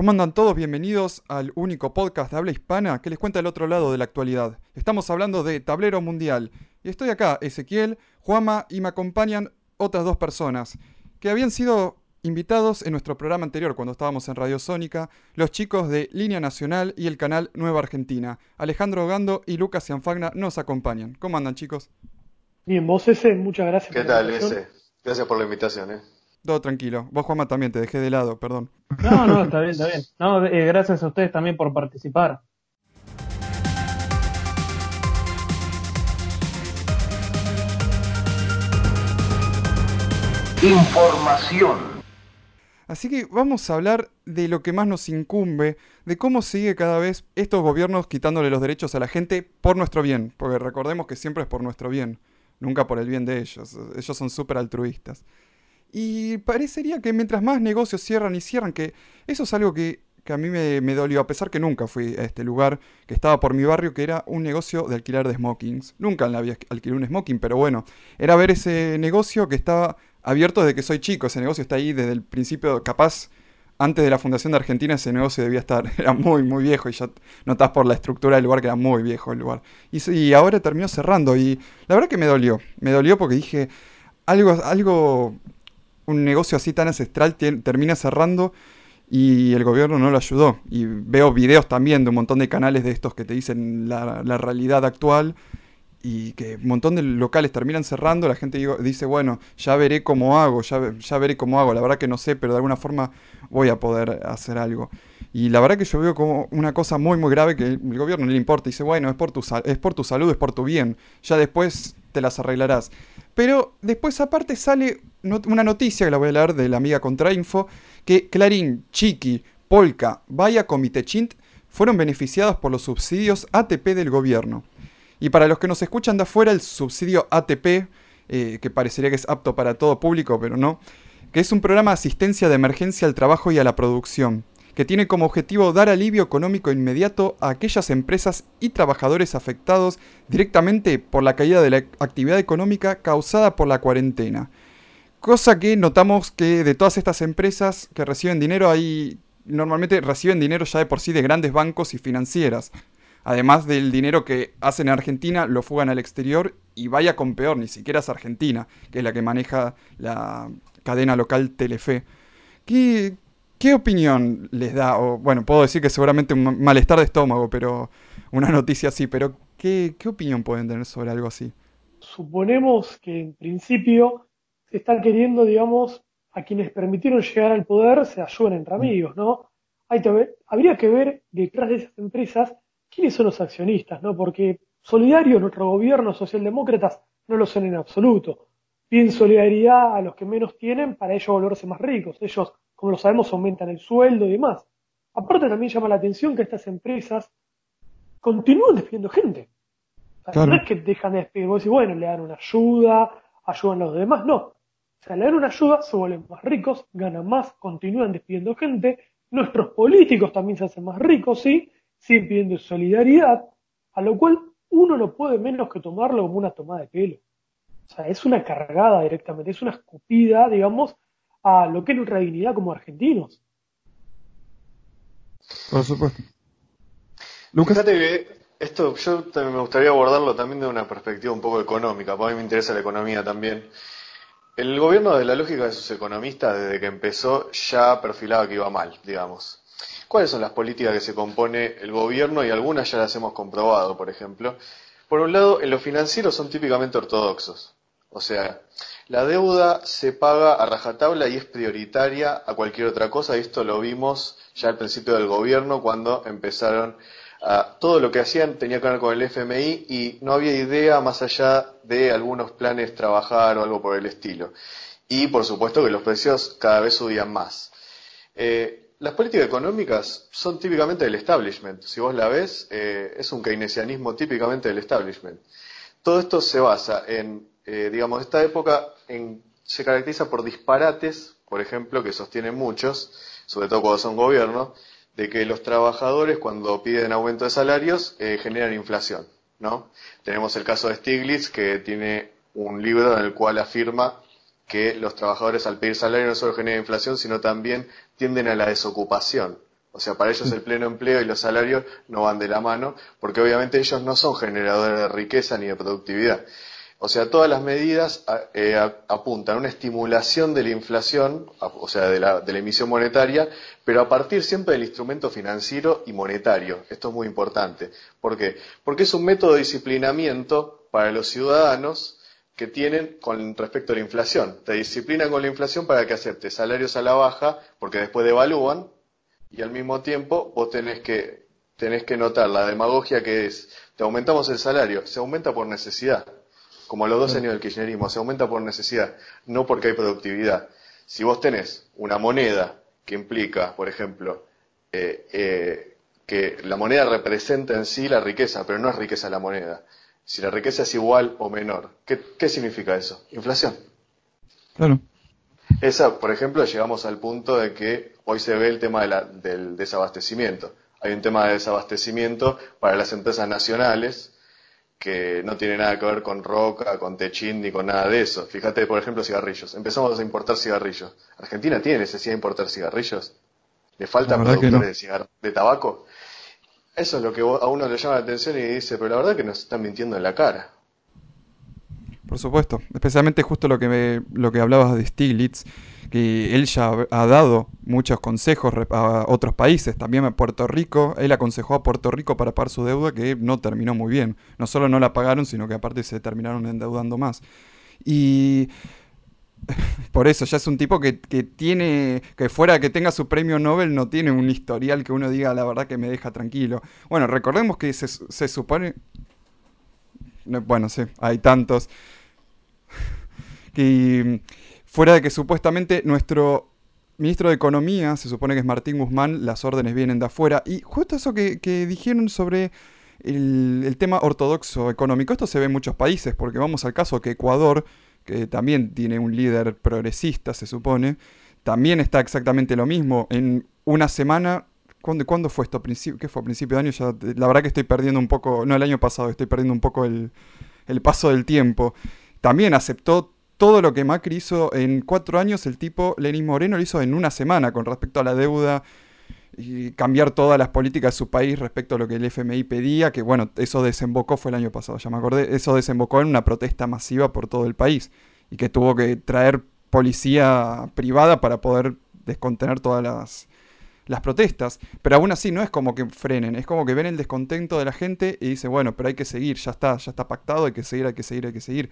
¿Cómo andan todos? Bienvenidos al único podcast de habla hispana que les cuenta el otro lado de la actualidad. Estamos hablando de Tablero Mundial. Y estoy acá, Ezequiel, Juama y me acompañan otras dos personas que habían sido invitados en nuestro programa anterior cuando estábamos en Radio Sónica, los chicos de Línea Nacional y el canal Nueva Argentina. Alejandro Gando y Lucas Cianfagna nos acompañan. ¿Cómo andan chicos? Bien, vos ese, muchas gracias. ¿Qué tal ese? Gracias por la invitación. ¿eh? Todo tranquilo. Vos, Juanma, también te dejé de lado, perdón. No, no, está bien, está bien. No, eh, gracias a ustedes también por participar. Información. Así que vamos a hablar de lo que más nos incumbe, de cómo sigue cada vez estos gobiernos quitándole los derechos a la gente por nuestro bien, porque recordemos que siempre es por nuestro bien, nunca por el bien de ellos, ellos son súper altruistas. Y parecería que mientras más negocios cierran y cierran, que eso es algo que, a mí me, dolió, a pesar que nunca fui a este lugar, que estaba por mi barrio, que era un negocio de alquiler de smokings. Nunca la había alquilado un smoking, pero bueno, era ver ese negocio que estaba abierto desde que soy chico. Ese negocio está ahí desde el principio, capaz antes de la fundación de Argentina ese negocio debía estar, era muy, muy viejo y ya notás por la estructura del lugar que era muy viejo el lugar. Y, y, ahora terminó cerrando y la verdad que me dolió, me dolió porque dije, algo, algo un negocio así tan ancestral termina cerrando y el gobierno no lo ayudó. Y veo videos también de un montón de canales de estos que te dicen la, realidad actual y que un montón de locales terminan cerrando, la gente dice, bueno, ya veré cómo hago, ya, veré cómo hago, la verdad que no sé, pero de alguna forma voy a poder hacer algo. Y la verdad que yo veo como una cosa muy, muy grave que el gobierno no le importa. Dice, bueno, es por, tu, es por tu salud, es por tu bien. Ya después te las arreglarás. Pero después aparte sale una noticia que la voy a leer de la amiga Contrainfo, que Clarín, Chiqui, Polka, Vaya Chint fueron beneficiados por los subsidios ATP del gobierno. Y para los que nos escuchan de afuera, el subsidio ATP, eh, que parecería que es apto para todo público, pero no, que es un programa de asistencia de emergencia al trabajo y a la producción que tiene como objetivo dar alivio económico inmediato a aquellas empresas y trabajadores afectados directamente por la caída de la actividad económica causada por la cuarentena. Cosa que notamos que de todas estas empresas que reciben dinero, ahí normalmente reciben dinero ya de por sí de grandes bancos y financieras. Además del dinero que hacen en Argentina, lo fugan al exterior y vaya con peor, ni siquiera es Argentina, que es la que maneja la cadena local Telefe. ¿Qué, ¿Qué opinión les da? O, bueno, puedo decir que seguramente un malestar de estómago, pero una noticia así, pero ¿qué, opinión pueden tener sobre algo así? Suponemos que en principio se están queriendo, digamos, a quienes permitieron llegar al poder se ayuden entre mm. amigos, ¿no? Hay habría que ver detrás de esas empresas quiénes son los accionistas, ¿no? Porque solidarios nuestro gobierno, socialdemócratas, no lo son en absoluto. Piden solidaridad a los que menos tienen para ellos volverse más ricos. Ellos como lo sabemos, aumentan el sueldo y demás. Aparte también llama la atención que estas empresas continúan despidiendo gente. No es que dejan de despedir, vos decís, bueno, le dan una ayuda, ayudan a los demás, no. O sea, le dan una ayuda, se vuelven más ricos, ganan más, continúan despidiendo gente, nuestros políticos también se hacen más ricos, sí, siguen pidiendo solidaridad, a lo cual uno no puede menos que tomarlo como una tomada de pelo. O sea, es una cargada directamente, es una escupida, digamos, a lo que es nuestra dignidad como argentinos. Por supuesto. Lucas. Fíjate que esto yo también me gustaría abordarlo también de una perspectiva un poco económica, porque a mí me interesa la economía también. El gobierno, de la lógica de sus economistas, desde que empezó, ya perfilaba que iba mal, digamos. ¿Cuáles son las políticas que se compone el gobierno? Y algunas ya las hemos comprobado, por ejemplo. Por un lado, en lo financiero son típicamente ortodoxos. O sea, la deuda se paga a rajatabla y es prioritaria a cualquier otra cosa. Esto lo vimos ya al principio del gobierno cuando empezaron todo lo que hacían tenía que ver con el FMI y no había idea más allá de algunos planes trabajar o algo por el estilo. Y por supuesto que los precios cada vez subían más. Eh, las políticas económicas son típicamente del establishment. Si vos la ves, eh, es un keynesianismo típicamente del establishment. Todo esto se basa en eh, digamos, esta época se caracteriza por disparates, por ejemplo, que sostienen muchos, sobre todo cuando son gobiernos, de que los trabajadores cuando piden aumento de salarios eh, generan inflación, ¿no? Tenemos el caso de Stiglitz que tiene un libro en el cual afirma que los trabajadores al pedir salario no solo generan inflación, sino también tienden a la desocupación, O sea, para ellos el pleno empleo y los salarios no van de la mano, porque obviamente ellos no son generadores de riqueza ni de productividad. O sea, todas las medidas eh, apuntan a una estimulación de la inflación, o sea, de la, de la, emisión monetaria, pero a partir siempre del instrumento financiero y monetario. Esto es muy importante. ¿Por qué? Porque es un método de disciplinamiento para los ciudadanos que tienen con respecto a la inflación. Te disciplinan con la inflación para que aceptes salarios a la baja, porque después devalúan, y al mismo tiempo vos tenés que, tenés que notar la demagogia que es, te aumentamos el salario, se aumenta por necesidad como los dos años del kirchnerismo, se aumenta por necesidad, no porque hay productividad. Si vos tenés una moneda que implica, por ejemplo, eh, eh, que la moneda representa en sí la riqueza, pero no es riqueza la moneda. Si la riqueza es igual o menor, ¿qué, significa eso? Inflación. Claro. Esa, por ejemplo, llegamos al punto de que hoy se ve el tema del desabastecimiento. Hay un tema de desabastecimiento para las empresas nacionales, que no tiene nada que ver con roca, con techín ni con nada de eso. Fíjate, por ejemplo, cigarrillos. Empezamos a importar cigarrillos. ¿Argentina tiene necesidad de importar cigarrillos? ¿Le faltan productores de, de tabaco? Eso es lo que a uno le llama la atención y dice, pero la verdad es que nos están mintiendo en la cara. Por supuesto, especialmente justo lo que, lo que hablabas de Stiglitz, que él ya ha dado muchos consejos a otros países, también a Puerto Rico, él aconsejó a Puerto Rico para pagar su deuda que no terminó muy bien, no solo no la pagaron, sino que aparte se terminaron endeudando más. Y por eso ya es un tipo que, tiene, que fuera que tenga su premio Nobel, no tiene un historial que uno diga la verdad que me deja tranquilo. Bueno, recordemos que se supone... Bueno, sí, hay tantos. que Fuera de que supuestamente nuestro ministro de Economía, se supone que es Martín Guzmán, las órdenes vienen de afuera. Y justo eso que, dijeron sobre el, tema ortodoxo económico, esto se ve en muchos países, porque vamos al caso que Ecuador, que también tiene un líder progresista, se supone, también está exactamente lo mismo. En una semana ¿Cuándo, ¿Cuándo, fue esto? ¿Qué fue? ¿A principio de año? Ya, la verdad que estoy perdiendo un poco, no el año pasado, estoy perdiendo un poco el, el paso del tiempo. También aceptó todo lo que Macri hizo en cuatro años, el tipo Lenín Moreno lo hizo en una semana con respecto a la deuda y cambiar todas las políticas de su país respecto a lo que el FMI pedía, que bueno, eso desembocó, fue el año pasado, ya me acordé, eso desembocó en una protesta masiva por todo el país y que tuvo que traer policía privada para poder descontener todas las, las protestas, pero aún así no es como que frenen, es como que ven el descontento de la gente y dicen, bueno, pero hay que seguir, ya está, ya está pactado, hay que seguir, hay que seguir, hay que seguir.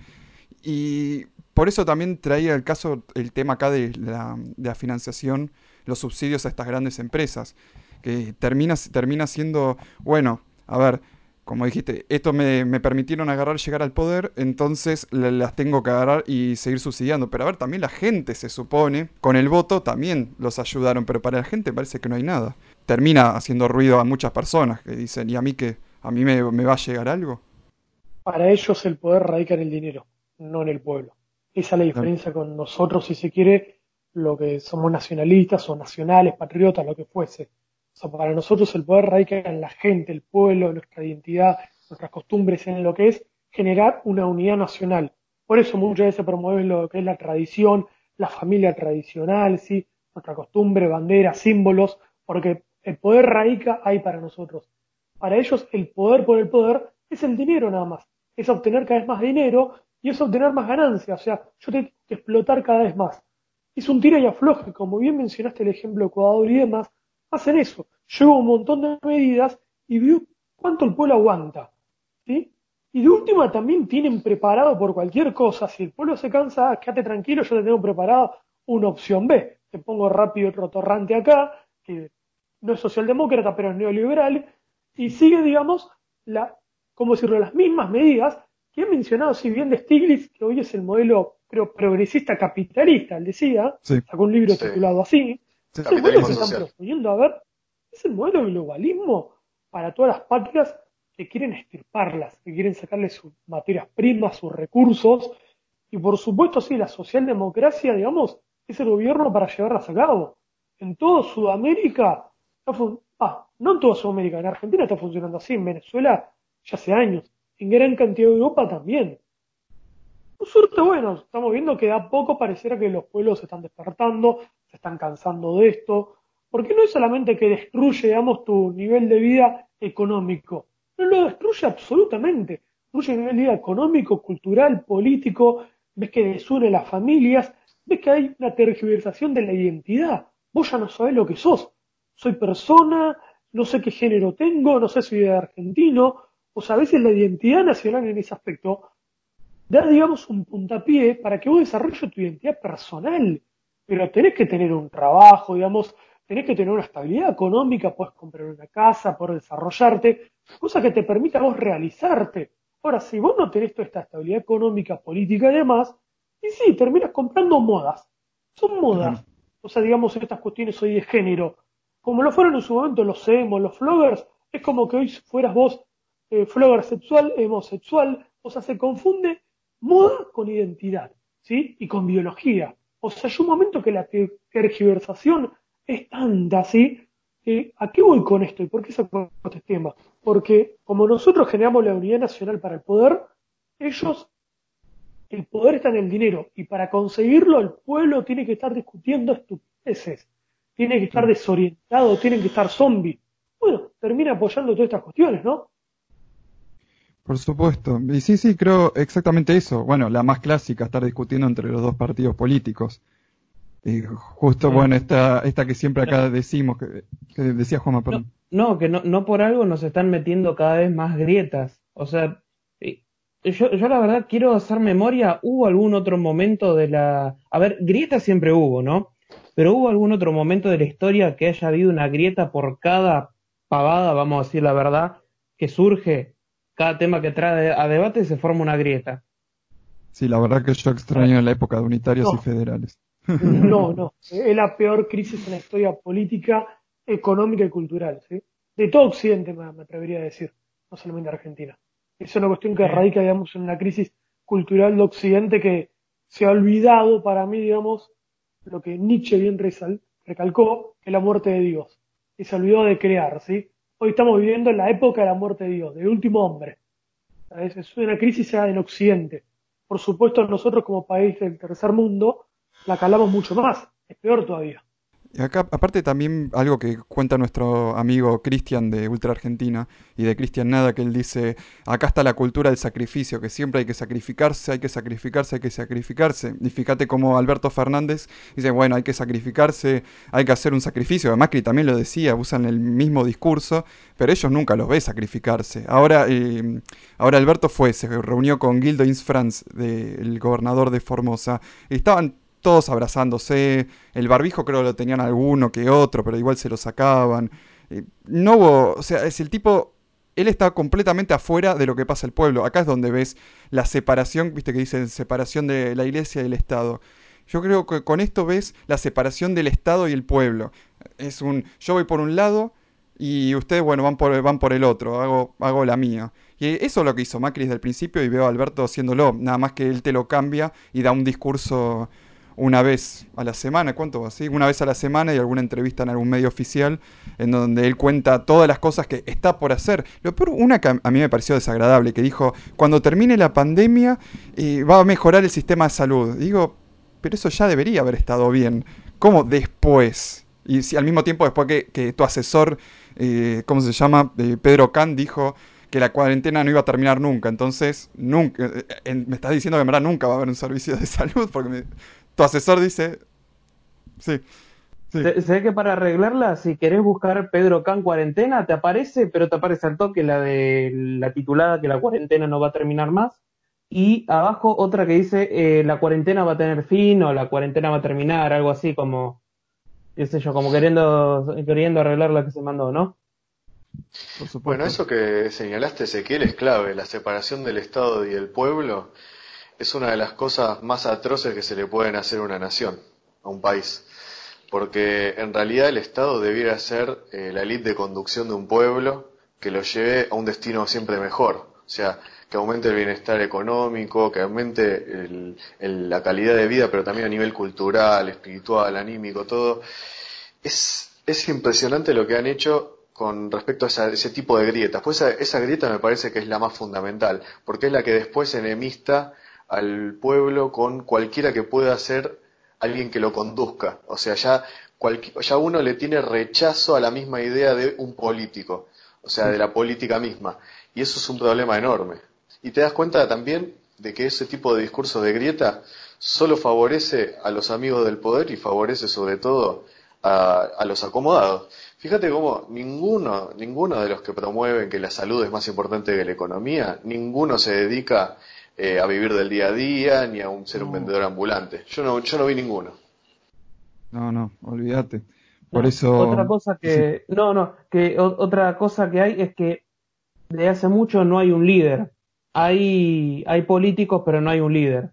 Y por eso también traía el caso, el tema acá de la, financiación, los subsidios a estas grandes empresas, que termina, termina siendo, bueno, a ver, como dijiste, esto me, permitieron agarrar, llegar al poder, entonces las tengo que agarrar y seguir subsidiando. Pero a ver, también la gente se supone, con el voto también los ayudaron, pero para la gente parece que no hay nada. Termina haciendo ruido a muchas personas que dicen, ¿y a mí qué? ¿A mí me, me va a llegar algo? Para ellos el poder radica en el dinero no en el pueblo. Esa es la diferencia con nosotros, si se quiere, lo que somos nacionalistas o nacionales, patriotas, lo que fuese. O sea, para nosotros el poder radica en la gente, el pueblo, nuestra identidad, nuestras costumbres, en lo que es generar una unidad nacional. Por eso muchas veces promueven lo que es la tradición, la familia tradicional, ¿sí? nuestra costumbre, banderas, símbolos, porque el poder radica ahí para nosotros. Para ellos el poder por el poder es el dinero nada más, es obtener cada vez más dinero y es obtener más ganancias. O sea, yo tengo que explotar cada vez más. Es un tira y afloje, como bien mencionaste el ejemplo de Ecuador y demás, hacen eso. Llevo un montón de medidas y veo cuánto el pueblo aguanta. ¿sí? Y de última también tienen preparado por cualquier cosa. Si el pueblo se cansa, quédate tranquilo, yo te tengo preparado una opción B. Te pongo rápido otro torrante acá, que no es socialdemócrata, pero es neoliberal, y sigue, digamos, la, como decirlo, las mismas medidas y he mencionado, si bien de Stiglitz, que hoy es el modelo, progresista capitalista, él decía, sacó un libro titulado así, es el modelo que están proponiendo, a ver, es el modelo del globalismo para todas las patrias que quieren estirparlas, que quieren sacarle sus materias primas, sus recursos, y por supuesto, sí, la socialdemocracia, digamos, es el gobierno para llevarlas a cabo. En toda Sudamérica, ah, no en toda Sudamérica, en Argentina está funcionando así, en Venezuela ya hace años en gran cantidad de Europa también. Suerte, bueno, estamos viendo que a poco pareciera que los pueblos se están despertando, se están cansando de esto. Porque no es solamente que destruye, digamos, tu nivel de vida económico, no lo destruye absolutamente. Destruye el nivel de vida económico, cultural, político, ves que desune las familias, ves que hay una tergiversación de la identidad. Vos ya no sabés lo que sos. Soy persona, no sé qué género tengo, no sé si soy argentino. O sea, a veces la identidad nacional en ese aspecto da, digamos, un puntapié para que vos desarrolles tu identidad personal. Pero tenés que tener un trabajo, digamos, tenés que tener una estabilidad económica, puedes comprar una casa, poder desarrollarte, cosa que te permita vos realizarte. Ahora, si vos no tenés toda esta estabilidad económica, política y demás, y sí, terminas comprando modas. Son modas. O sea, digamos, estas cuestiones hoy de género. Como lo fueron en su momento los emos, los floggers, es como que hoy fueras vos eh, sexual, homosexual. O sea, se confunde moda con identidad, ¿sí? Y con biología. O sea, hay un momento que la tergiversación es tanta, ¿sí? ¿A qué voy con esto y por qué saco este tema? Porque como nosotros generamos la unidad nacional para el poder, ellos, el poder está en el dinero y para conseguirlo el pueblo tiene que estar discutiendo estupideces, tiene que estar desorientado, tiene que estar zombie. Bueno, termina apoyando todas estas cuestiones, ¿no? Por supuesto. Y sí, sí, creo exactamente eso. Bueno, la más clásica, estar discutiendo entre los dos partidos políticos. Y justo, bueno, esta, esta que siempre acá decimos, que, decía Juanma, perdón. No, que no, no por algo nos están metiendo cada vez más grietas. O sea, yo, yo la verdad quiero hacer memoria, ¿hubo algún otro momento de la... A ver, grietas siempre hubo, ¿no? Pero ¿hubo algún otro momento de la historia que haya habido una grieta por cada pavada, vamos a decir la verdad, que surge? Cada tema que trae a debate se forma una grieta. Sí, la verdad que yo extraño la época de unitarios y federales. No, no. Es la peor crisis en la historia política, económica y cultural. ¿sí? De todo Occidente, me, atrevería a decir, no solamente Argentina. Es una cuestión que radica, digamos, en una crisis cultural de Occidente que se ha olvidado para mí, digamos, lo que Nietzsche bien recalcó, que es la muerte de Dios. Y se olvidó de crear, ¿sí? Hoy estamos viviendo en la época de la muerte de Dios, del último hombre. Es una crisis en Occidente. Por supuesto, nosotros como país del tercer mundo la calamos mucho más, es peor todavía. Acá, aparte también algo que cuenta nuestro amigo Cristian de Ultra Argentina y de Cristian Nada, que él dice, acá está la cultura del sacrificio, que siempre hay que sacrificarse, hay que sacrificarse, hay que sacrificarse. Y fíjate como Alberto Fernández dice, bueno, hay que sacrificarse, hay que hacer un sacrificio. Macri también lo decía, usan el mismo discurso, pero ellos nunca los ve sacrificarse. Ahora, eh, ahora Alberto fue, se reunió con Gildo Insfranz, el gobernador de Formosa, y estaban todos abrazándose, el barbijo creo lo tenían alguno que otro, pero igual se lo sacaban. Eh, no hubo, o sea, es el tipo, él está completamente afuera de lo que pasa el pueblo. Acá es donde ves la separación, viste que dicen separación de la iglesia y el Estado. Yo creo que con esto ves la separación del Estado y el pueblo. Es un, yo voy por un lado y ustedes, bueno, van por, van por el otro, hago, hago la mía. Y eso es lo que hizo Macri desde el principio y veo a Alberto haciéndolo, nada más que él te lo cambia y da un discurso una vez a la semana, ¿cuánto va? Una vez a la semana y alguna entrevista en algún medio oficial en donde él cuenta todas las cosas que está por hacer. Lo peor, una que a mí me pareció desagradable, que dijo, cuando termine la pandemia eh, va a mejorar el sistema de salud. Digo, pero eso ya debería haber estado bien. ¿Cómo después? Y si al mismo tiempo después que, tu asesor, eh, ¿cómo se llama? Eh, Pedro Can dijo que la cuarentena no iba a terminar nunca. Entonces, nunca, me estás diciendo que en verdad nunca va a haber un servicio de salud, porque me, tu asesor dice. Sí. Sé que para arreglarla, si querés buscar Pedro Can cuarentena, te aparece, pero te aparece al toque la de la titulada que la cuarentena no va a terminar más. Y abajo otra que dice eh, la cuarentena va a tener fin o la cuarentena va a terminar, algo así como, qué sé yo, como queriendo, queriendo arreglar la que se mandó, ¿no? Bueno, eso que señalaste, Ezequiel, es clave, la separación del Estado y el pueblo es una de las cosas más atroces que se le pueden hacer a una nación, a un país. Porque en realidad el Estado debiera ser eh, la elite de conducción de un pueblo que lo lleve a un destino siempre mejor. O sea, que aumente el bienestar económico, que aumente la calidad de vida, pero también a nivel cultural, espiritual, anímico, todo. Es, es impresionante lo que han hecho con respecto a ese tipo de grietas. Pues esa, esa, grieta me parece que es la más fundamental, porque es la que después enemista al pueblo con cualquiera que pueda ser alguien que lo conduzca. O sea, ya ya uno le tiene rechazo a la misma idea de un político, o sea, de la política misma. Y eso es un problema enorme. Y te das cuenta también de que ese tipo de discurso de grieta solo favorece a los amigos del poder y favorece sobre todo a, los acomodados. Fíjate cómo ninguno, ninguno de los que promueven que la salud es más importante que la economía, ninguno se dedica eh, a vivir del día a día ni a un, ser un vendedor ambulante. Yo no, yo no vi ninguno. No, no, olvídate. Por eso. Otra cosa que. No, no, que otra cosa que hay es que de hace mucho no hay un líder. Hay, hay políticos, pero no hay un líder.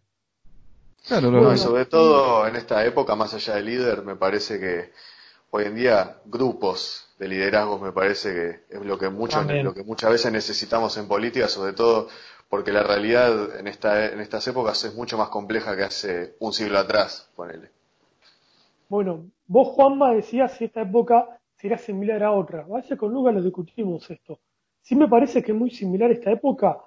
Claro, sobre todo en esta época, más allá del líder, me parece que hoy en día grupos de liderazgos me parece que es lo que, lo que muchas veces necesitamos en política, sobre todo porque la realidad en, esta, en estas épocas es mucho más compleja que hace un siglo atrás, ponele. Bueno, vos, Juanma, decías si esta época será similar a otra. Vaya con Lucas lo discutimos esto. Sí me parece que es muy similar esta época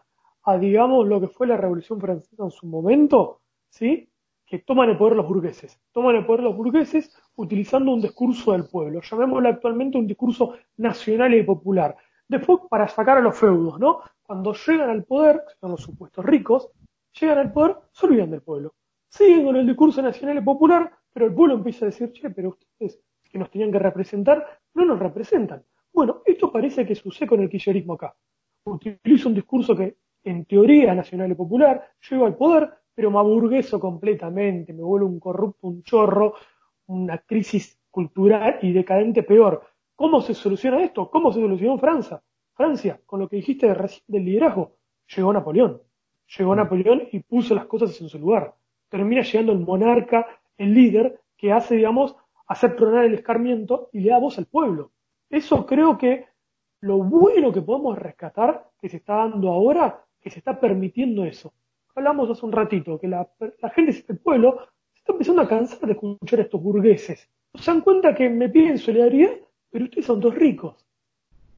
a, digamos, lo que fue la Revolución Francesa en su momento, ¿sí? Que toman el poder los burgueses. Toman el poder los burgueses utilizando un discurso del pueblo. Llamémoslo actualmente un discurso nacional y popular. Después, para sacar a los feudos, ¿no? Cuando llegan al poder, que son los supuestos ricos, llegan al poder, se olvidan del pueblo. Siguen con el discurso nacional y popular, pero el pueblo empieza a decir, che, pero ustedes que nos tenían que representar, no nos representan. Bueno, esto parece que sucede con el kirchnerismo acá. Utiliza un discurso que, en teoría nacional y popular, llego al poder, pero me aburgueso completamente, me vuelvo un corrupto, un chorro, una crisis cultural y decadente peor. ¿Cómo se soluciona esto? ¿Cómo se solucionó Francia? Francia, con lo que dijiste del liderazgo, llegó Napoleón. Llegó Napoleón y puso las cosas en su lugar. Termina llegando el monarca, el líder, que hace, digamos, hacer tronar el escarmiento y le da voz al pueblo. Eso creo que lo bueno que podemos rescatar que se está dando ahora, que se está permitiendo eso. Hablamos hace un ratito, que la, gente del pueblo se está empezando a cansar de escuchar a estos burgueses. Se dan cuenta que me piden solidaridad, pero ustedes son todos ricos.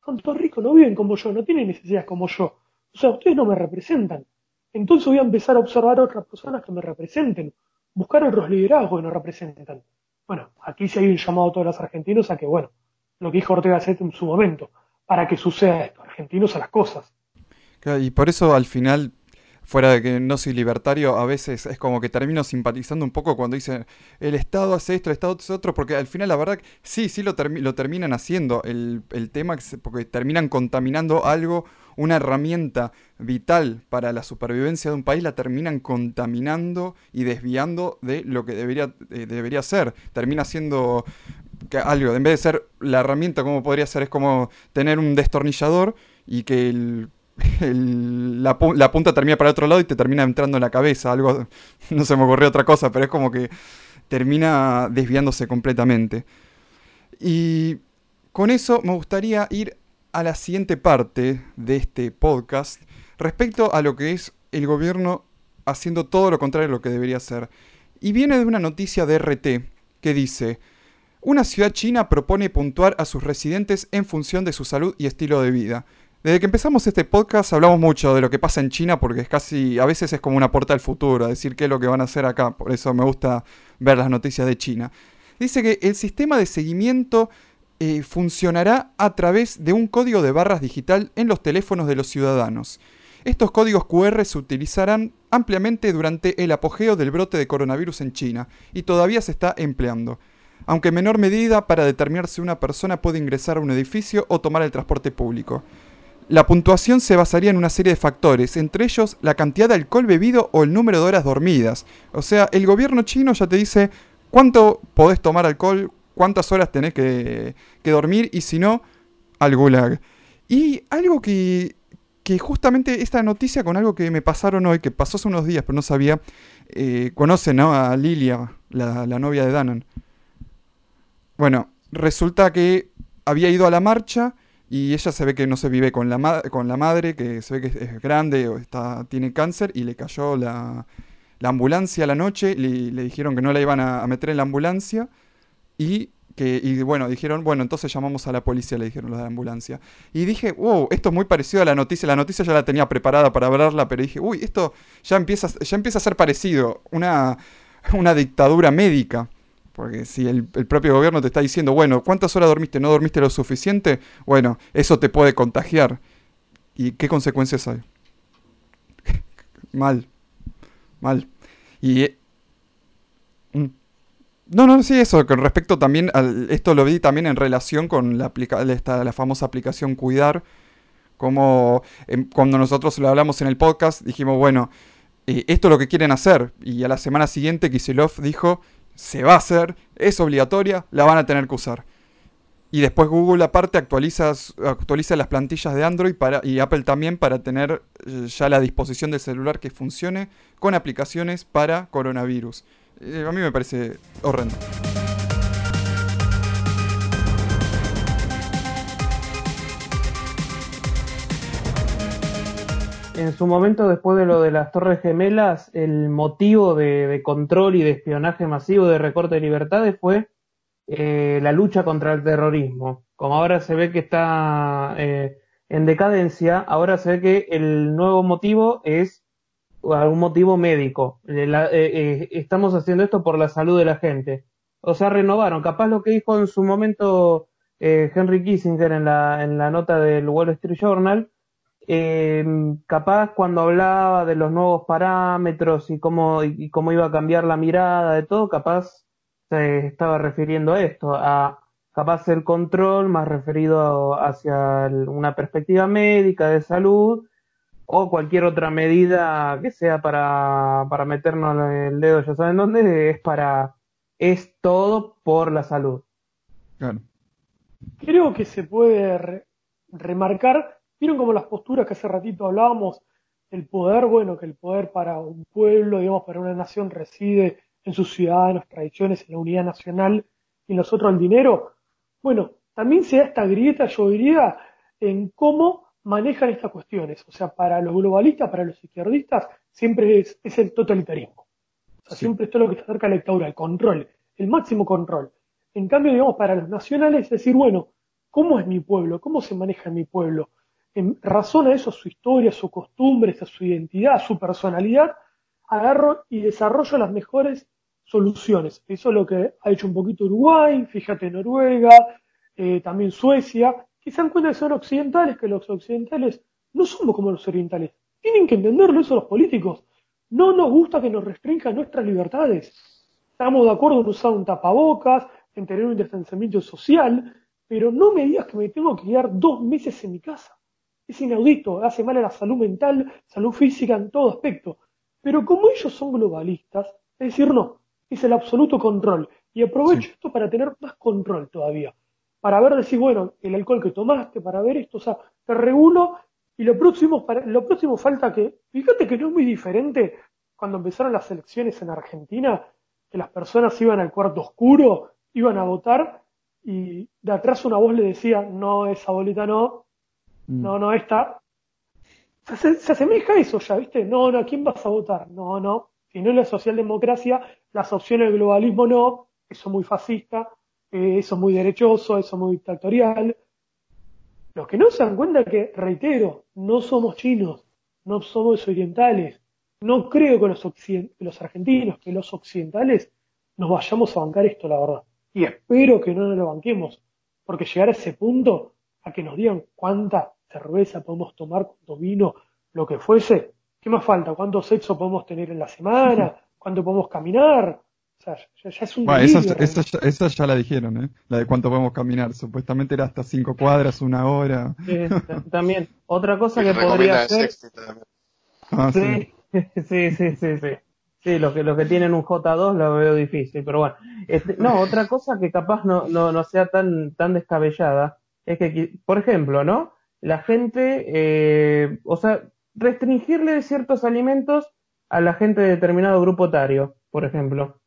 Son todos ricos, no viven como yo, no tienen necesidades como yo. O sea, ustedes no me representan. Entonces voy a empezar a observar a otras personas que me representen, buscar otros liderazgos que nos representan. Bueno, aquí se hay un llamado a todos los argentinos a que, bueno, lo que dijo Ortega Set en su momento, para que suceda esto, argentinos a las cosas. y por eso al final, fuera de que no soy libertario, a veces es como que termino simpatizando un poco cuando dicen el Estado hace esto, el Estado hace otro, porque al final la verdad sí, sí lo, lo terminan haciendo. El, el tema, porque terminan contaminando algo, una herramienta vital para la supervivencia de un país, la terminan contaminando y desviando de lo que debería, eh, debería ser. Termina siendo que algo, en vez de ser la herramienta como podría ser, es como tener un destornillador y que la, punta termina para el otro lado y te termina entrando en la cabeza, algo, no se me ocurrió otra cosa, pero es como que termina desviándose completamente. Y con eso me gustaría ir a la siguiente parte de este podcast respecto a lo que es el gobierno haciendo todo lo contrario de lo que debería hacer. Y viene de una noticia de RT que dice, una ciudad china propone puntuar a sus residentes en función de su salud y estilo de vida. Desde que empezamos este podcast hablamos mucho de lo que pasa en China porque es casi, a veces es como una puerta al futuro, decir qué es lo que van a hacer acá, por eso me gusta ver las noticias de China. Dice que el sistema de seguimiento eh, funcionará a través de un código de barras digital en los teléfonos de los ciudadanos. Estos códigos QR se utilizarán ampliamente durante el apogeo del brote de coronavirus en China y todavía se está empleando aunque en menor medida para determinar si una persona puede ingresar a un edificio o tomar el transporte público. La puntuación se basaría en una serie de factores, entre ellos la cantidad de alcohol bebido o el número de horas dormidas. O sea, el gobierno chino ya te dice cuánto podés tomar alcohol, cuántas horas tenés que, dormir y si no, al gulag. Y algo que, que, justamente esta noticia con algo que me pasaron hoy, que pasó hace unos días pero no sabía, eh, conoce ¿no? a Lilia, la, la novia de Danan. Bueno, resulta que había ido a la marcha y ella se ve que no se vive con la, con la madre, que se ve que es grande o está, tiene cáncer y le cayó la, ambulancia a la noche, le, le, dijeron que no la iban a, meter en la ambulancia y que, y bueno, dijeron, bueno, entonces llamamos a la policía, le dijeron los de la ambulancia. Y dije, wow, esto es muy parecido a la noticia, la noticia ya la tenía preparada para hablarla, pero dije, uy, esto ya empieza, ya empieza a ser parecido, una, una dictadura médica Porque si el, propio gobierno te está diciendo, bueno, ¿cuántas horas dormiste? ¿No dormiste lo suficiente? Bueno, eso te puede contagiar. ¿Y qué consecuencias hay? Mal. Mal. Y... Eh, mm. No, no, sí, eso, con respecto también, al, esto lo vi también en relación con la, la famosa aplicación Cuidar, como em, cuando nosotros lo hablamos en el podcast, dijimos, bueno, eh, esto es lo que quieren hacer, y a la semana siguiente Kisilov dijo, se va a hacer, es obligatoria, la van a tener que usar. Y después Google aparte actualiza, actualiza las plantillas de Android para, y Apple también para tener eh, ya la disposición del celular que funcione con aplicaciones para coronavirus. Eh, a mí me parece horrendo. En su momento, después de lo de las Torres Gemelas, el motivo de control y de espionaje masivo de recorte de libertades fue eh, la lucha contra el terrorismo. Como ahora se ve que está eh, en decadencia, ahora se ve que el nuevo motivo es algún motivo médico. Eh, estamos haciendo esto por la salud de la gente. O sea, renovaron. Capaz lo que dijo en su momento Henry Kissinger en la, en la nota del Wall Street Journal, capaz cuando hablaba de los nuevos parámetros y cómo, y cómo iba a cambiar la mirada de todo, capaz se estaba refiriendo a esto, a capaz el control más referido hacia una perspectiva médica de salud o cualquier otra medida que sea para, para meternos el dedo, ya saben dónde, es para, es todo por la salud. Creo que se puede remarcar, vieron como las posturas que hace ratito hablábamos, el poder, bueno, que el poder para un pueblo, digamos, para una nación reside en sus ciudadanos, tradiciones, en la unidad nacional y en los otros el dinero. Bueno, también se da esta grieta, yo diría, en cómo manejan estas cuestiones. O sea, para los globalistas, para los izquierdistas, siempre es, el totalitarismo. O sea, siempre esto es lo que está cerca de la dictadura, el control, el máximo control. En cambio, digamos, para los nacionales, es decir, bueno, ¿cómo es mi pueblo? ¿Cómo se maneja mi pueblo? En razón a eso, su historia, su costumbres, su identidad, su personalidad, agarro y desarrollo las mejores soluciones. Eso es lo que ha hecho un poquito Uruguay, fíjate Noruega, eh, también Suecia, que se dan cuenta que son occidentales, que los occidentales no somos como los orientales. Tienen que entenderlo eso los políticos. No nos gusta que nos restrinjan nuestras libertades. Estamos de acuerdo en usar un tapabocas, en tener un distanciamiento social, pero no me digas que me tengo que quedar dos meses en mi casa. Es inaudito, hace mal a la salud mental, salud física en todo aspecto. Pero como ellos son globalistas, es decir, no, es el absoluto control. Y aprovecho esto para tener más control todavía. Para ver, decir, bueno, el alcohol que tomaste, para ver esto, o sea, te regulo. Y lo próximo, para, lo próximo falta que, fíjate que no es muy diferente cuando empezaron las elecciones en Argentina, que las personas iban al cuarto oscuro, iban a votar, y de atrás una voz le decía, no, esa bolita no. No, no, esta. Se, se, asemeja a eso ya, ¿viste? No, no, ¿a quién vas a votar? No, no. Si no es la socialdemocracia, las opciones del globalismo no, eso es muy fascista, eh, eso es muy derechoso, eso es muy dictatorial. Los que no se dan cuenta que, reitero, no somos chinos, no somos orientales. No creo que los, los argentinos, que los occidentales, nos vayamos a bancar esto, la verdad. Y espero que no nos lo banquemos, porque llegar a ese punto, a que nos digan cuánta cerveza podemos tomar, cuánto vino, lo que fuese, ¿qué más falta? ¿Cuánto sexo podemos tener en la semana? cuánto podemos caminar. O sea, ya, es un bueno, esa, ya la dijeron, ¿eh? La de cuánto podemos caminar. Supuestamente era hasta cinco cuadras, una hora. también. Otra cosa que podría ser... Ah, sí. sí, sí, sí, sí. Sí, los que, los que tienen un J2 lo veo difícil, pero bueno. Este, no, otra cosa que capaz no, no, no sea tan, tan descabellada es que, por ejemplo, ¿no? La gente, eh, o sea, restringirle ciertos alimentos a la gente de determinado grupo etario, por ejemplo.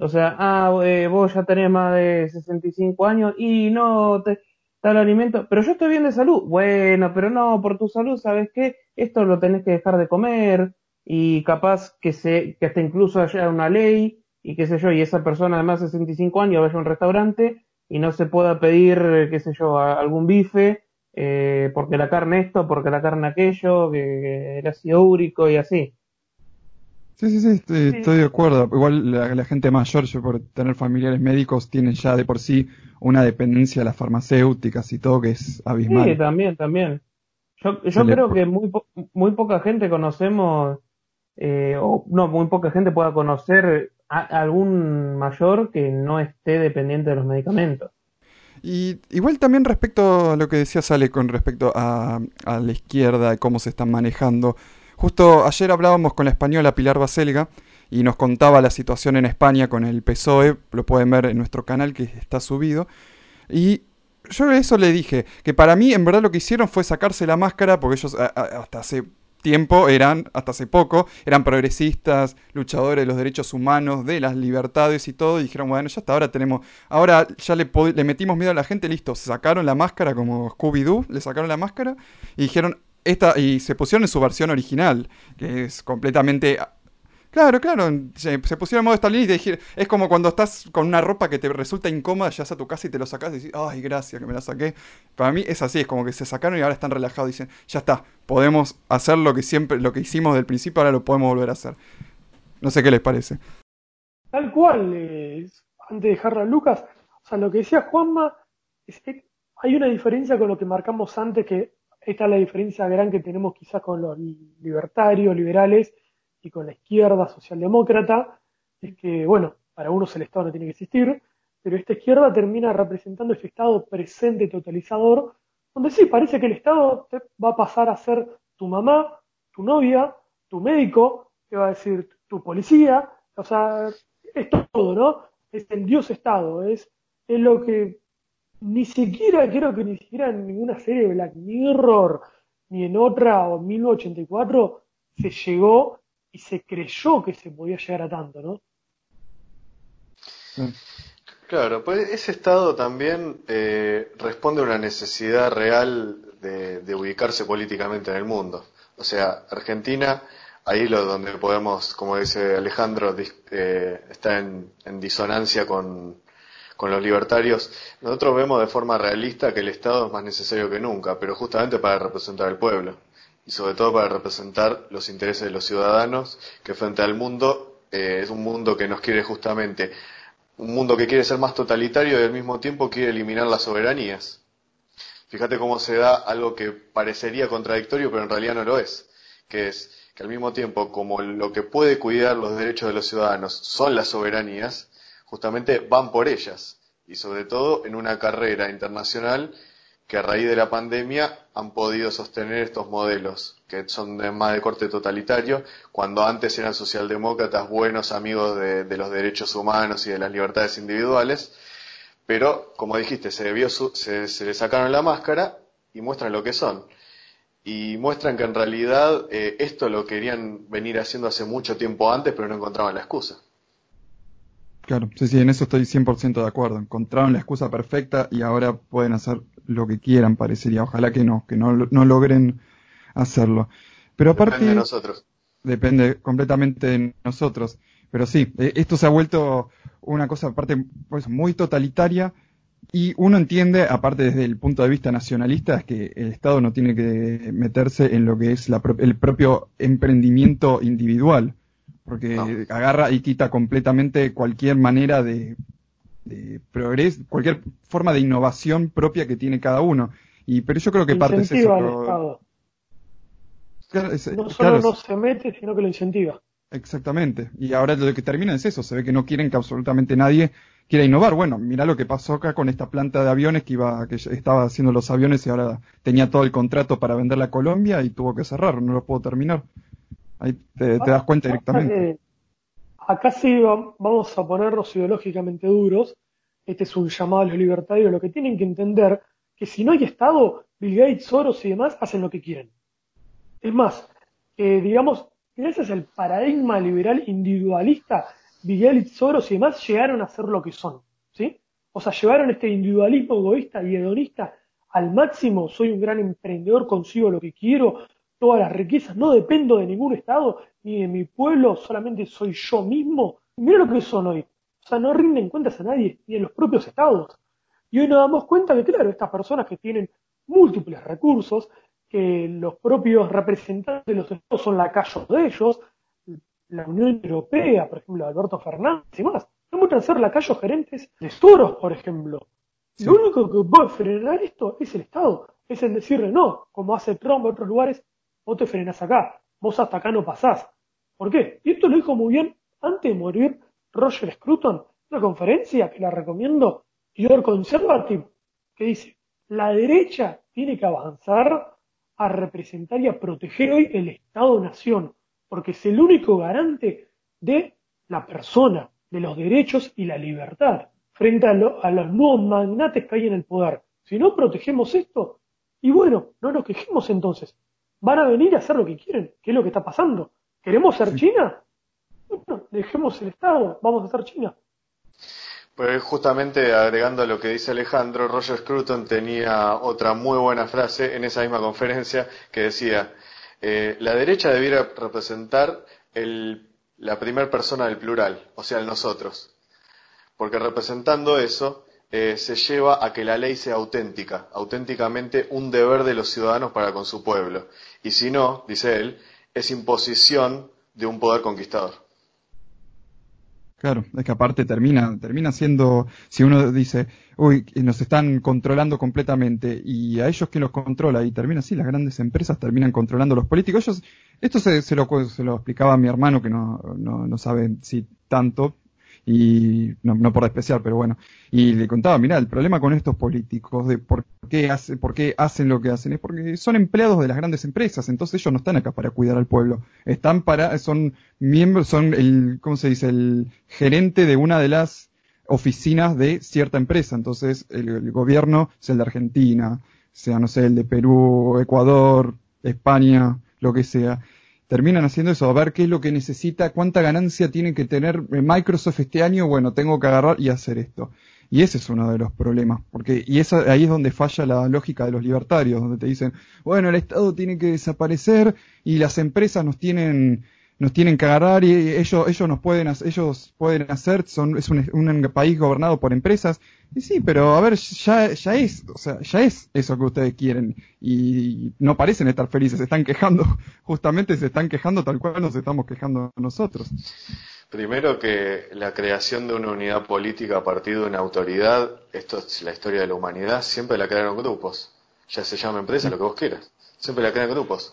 O sea, ah, eh, vos ya tenés más de 65 años y no te tal alimento, pero yo estoy bien de salud. Bueno, pero no, por tu salud, ¿sabes qué? Esto lo tenés que dejar de comer y capaz que se que hasta incluso haya una ley y qué sé yo, y esa persona además de 65 años vaya a un restaurante y no se pueda pedir, qué sé yo, algún bife eh, porque la carne esto, porque la carne aquello, que, era ácido úrico y así. Sí, sí, sí, estoy, de acuerdo. Igual la, gente mayor, yo por tener familiares médicos, tienen ya de por sí una dependencia a las farmacéuticas y todo que es abismal. Sí, también, también. Yo, yo creo que muy, muy poca gente conocemos, eh, o no, muy poca gente pueda conocer a, algún mayor que no esté dependiente de los medicamentos. Y igual también respecto a lo que decía Sale con respecto a, la izquierda, cómo se están manejando. Justo ayer hablábamos con la española Pilar Baselga y nos contaba la situación en España con el PSOE, lo pueden ver en nuestro canal que está subido. Y yo eso le dije, que para mí en verdad lo que hicieron fue sacarse la máscara, porque ellos hasta hace tiempo eran, hasta hace poco, eran progresistas, luchadores de los derechos humanos, de las libertades y todo, y dijeron, bueno, ya hasta ahora tenemos, ahora ya le, le metimos miedo a la gente, listo, se sacaron la máscara como Scooby-Doo, le sacaron la máscara y dijeron, esta, y se pusieron en su versión original, que es completamente Claro, claro, se, pusieron en modo Stalin y dijeron, es como cuando estás con una ropa que te resulta incómoda, llegas a tu casa y te lo sacas y dices, ay, gracias que me la saqué. Para mí es así, es como que se sacaron y ahora están relajados y dicen, ya está, podemos hacer lo que siempre, lo que hicimos del principio, ahora lo podemos volver a hacer. No sé qué les parece. Tal cual, eh, antes de dejarla a Lucas, o sea, lo que decía Juanma, es que hay una diferencia con lo que marcamos antes que esta es la diferencia gran que tenemos quizás con los libertarios, liberales y con la izquierda socialdemócrata, es que, bueno, para unos el Estado no tiene que existir, pero esta izquierda termina representando ese Estado presente totalizador, donde sí, parece que el Estado va a pasar a ser tu mamá, tu novia, tu médico, te va a decir tu policía, o sea, es todo, ¿no? Es el Dios Estado, es, es lo que ni siquiera, creo que ni siquiera en ninguna serie de Black Mirror, ni en otra, o en 1984, se llegó y se creyó que se podía llegar a tanto, ¿no? Claro, pues ese estado también eh, responde a una necesidad real de, ubicarse políticamente en el mundo. O sea, Argentina, ahí lo donde podemos, como dice Alejandro, eh, está en disonancia con, con los libertarios, nosotros vemos de forma realista que el Estado es más necesario que nunca, pero justamente para representar al pueblo y sobre todo para representar los intereses de los ciudadanos, que frente al mundo eh, es un mundo que nos quiere justamente, un mundo que quiere ser más totalitario y al mismo tiempo quiere eliminar las soberanías. Fíjate cómo se da algo que parecería contradictorio, pero en realidad no lo es, que es que al mismo tiempo como lo que puede cuidar los derechos de los ciudadanos son las soberanías, justamente van por ellas y sobre todo en una carrera internacional que a raíz de la pandemia han podido sostener estos modelos que son más de corte totalitario, cuando antes eran socialdemócratas buenos amigos de, los derechos humanos y de las libertades individuales, pero como dijiste, se, debió se, se le sacaron la máscara y muestran lo que son. Y muestran que en realidad eh, esto lo querían venir haciendo hace mucho tiempo antes, pero no encontraban la excusa. Claro, sí, sí, en eso estoy 100% de acuerdo. Encontraron la excusa perfecta y ahora pueden hacer lo que quieran, parecería. Ojalá que no, que no, no logren hacerlo. Pero aparte... Depende de nosotros. Depende completamente de nosotros. Pero sí, e, esto se ha vuelto una cosa aparte pues, muy totalitaria y uno entiende, aparte desde el punto de vista nacionalista, es que el Estado no tiene que meterse en lo que es el propio emprendimiento individual porque agarra y quita completamente cualquier manera de, progreso, cualquier forma de innovación propia que tiene cada uno. Y pero yo creo que parte es eso. no solo no se mete, sino que lo incentiva. Exactamente. Y ahora lo que termina es eso. Se ve que no quieren que absolutamente nadie quiera innovar. Bueno, mira lo que pasó acá con esta planta de aviones que iba, que estaba haciendo los aviones y ahora tenía todo el contrato para venderla a Colombia y tuvo que cerrar. No lo puedo terminar. Ahí te, das cuenta directamente. Acá sí vamos a ponernos ideológicamente duros. Este es un llamado a los libertarios. Lo que tienen que entender que si no hay Estado, Bill Gates, Soros y demás hacen lo que quieren. Es más, digamos, gracias al paradigma liberal individualista, Bill Gates, Soros y demás llegaron a ser lo que son. ¿sí? O sea, llevaron este individualismo egoísta y hedonista al máximo. Soy un gran emprendedor, consigo lo que quiero, todas las riquezas, no dependo de ningún Estado ni de mi pueblo, solamente soy yo mismo. Mira lo que son hoy. O sea, no rinden cuentas a nadie, ni a los propios Estados. Y hoy nos damos cuenta que, claro, estas personas que tienen múltiples recursos, que los propios representantes de los Estados son lacayos de ellos, la Unión Europea, por ejemplo, Alberto Fernández y más, no muestran ser lacayos gerentes de Soros, por ejemplo. Lo único que puede frenar esto es el Estado, es el decirle no, como hace Trump en otros lugares, vos te frenas acá, vos hasta acá no pasás. ¿Por qué? Y esto lo dijo muy bien antes de morir Roger Scruton, una conferencia que la recomiendo, Your Conservative, que dice, la derecha tiene que avanzar a representar y a proteger hoy el Estado-Nación, porque es el único garante de la persona, de los derechos y la libertad, frente a, a los nuevos magnates que hay en el poder. Si no protegemos esto, y bueno, no nos quejemos entonces, van a venir a hacer lo que quieren, que es lo que está pasando. ¿Queremos ser China? Dejemos el Estado, vamos a ser China. Pues justamente agregando a lo que dice Alejandro, Roger Scruton tenía otra muy buena frase en esa misma conferencia que decía, eh, la derecha debiera representar la primera persona del plural, o sea, el nosotros, porque representando eso eh, se lleva a que la ley sea auténtica, auténticamente un deber de los ciudadanos para con su pueblo, y si no, dice él, es imposición de un poder conquistador. Claro, es que aparte termina, termina siendo, si uno dice, uy, nos están controlando completamente y a ellos que los controla y termina así, las grandes empresas terminan controlando los políticos. Ellos, esto se, se, lo, se lo explicaba a mi hermano que no, no, no sabe si tanto, y no, por especial, pero bueno, y le contaba, mira, el problema con estos políticos de por qué, hace, por qué hacen lo que hacen es porque son empleados de las grandes empresas, entonces ellos no están acá para cuidar al pueblo, están para, son miembros, son el, ¿cómo se dice? El gerente de una de las oficinas de cierta empresa, entonces el, el gobierno es el de Argentina, sea, no sé, el de Perú, Ecuador, España, lo que sea terminan haciendo eso, a ver qué es lo que necesita, cuánta ganancia tiene que tener Microsoft este año, bueno, tengo que agarrar y hacer esto. Y ese es uno de los problemas, porque y esa, ahí es donde falla la lógica de los libertarios, donde te dicen, bueno, el Estado tiene que desaparecer y las empresas nos tienen nos tienen que agarrar y ellos ellos nos pueden ellos pueden hacer son es un, un, país gobernado por empresas. Y sí pero a ver ya ya es o sea ya es eso que ustedes quieren. Y no parecen estar felices se están quejando justamente se están quejando tal cual nos estamos quejando nosotros. Primero que la creación de una unidad política a partir de una autoridad esto es la historia de la humanidad siempre la crearon grupos. Ya se llama empresa lo que vos quieras. Siempre la crean grupos.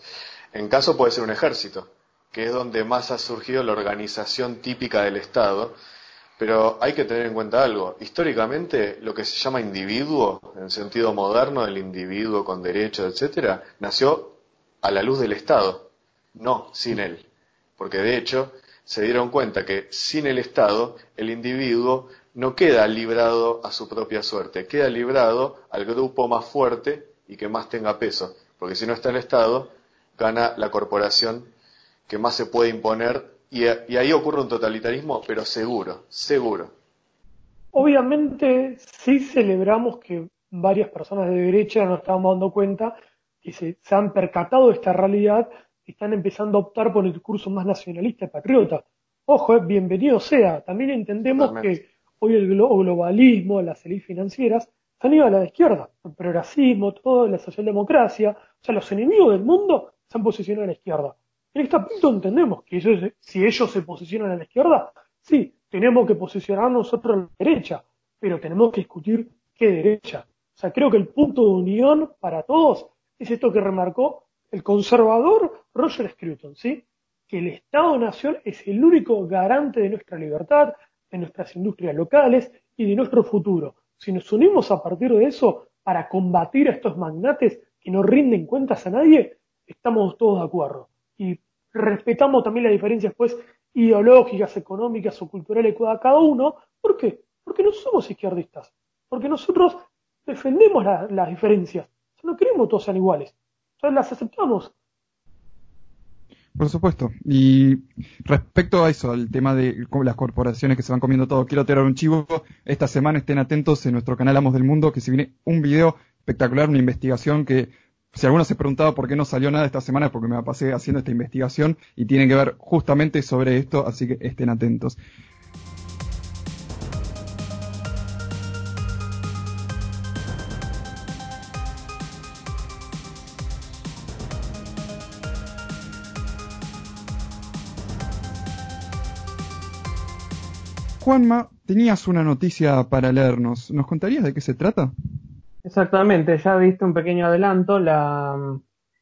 En caso puede ser un ejército que es donde más ha surgido la organización típica del Estado, pero hay que tener en cuenta algo. Históricamente, lo que se llama individuo, en sentido moderno, el individuo con derechos, etcétera, nació a la luz del Estado, no sin él. Porque de hecho, se dieron cuenta que sin el Estado, el individuo no queda librado a su propia suerte, queda librado al grupo más fuerte y que más tenga peso. Porque si no está el Estado, gana la corporación que más se puede imponer y, ahí ocurre un totalitarismo, pero seguro, seguro. Obviamente sí celebramos que varias personas de derecha nos estamos dando cuenta que se, han percatado de esta realidad y están empezando a optar por el discurso más nacionalista y patriota. Ojo, eh, bienvenido sea. También entendemos que hoy el globalismo, las élites financieras, se han ido a la izquierda. El progresismo, todo, la socialdemocracia, o sea, los enemigos del mundo se han posicionado a la izquierda. En este punto entendemos que si ellos se posicionan a la izquierda, sí, tenemos que posicionar nosotros a la derecha, pero tenemos que discutir qué derecha. O sea, creo que el punto de unión para todos es esto que remarcó el conservador Roger Scruton, ¿sí? Que el Estado-Nación es el único garante de nuestra libertad, de nuestras industrias locales y de nuestro futuro. Si nos unimos a partir de eso para combatir a estos magnates que no rinden cuentas a nadie, estamos todos de acuerdo. Y respetamos también las diferencias pues ideológicas, económicas o culturales de cada uno. ¿Por qué? Porque no somos izquierdistas, porque nosotros defendemos las diferencias, no queremos todos sean iguales, entonces las aceptamos. Por supuesto. Y respecto a eso, al tema de las corporaciones que se van comiendo todo, quiero tirar un chivo. Esta semana estén atentos en nuestro canal Amos del Mundo, que se viene un video espectacular, una investigación que si alguno se preguntaba por qué no salió nada esta semana es porque me pasé haciendo esta investigación y tiene que ver justamente sobre esto, así que estén atentos. Juanma, tenías una noticia para leernos. ¿Nos contarías de qué se trata? Exactamente, ya viste un pequeño adelanto. La,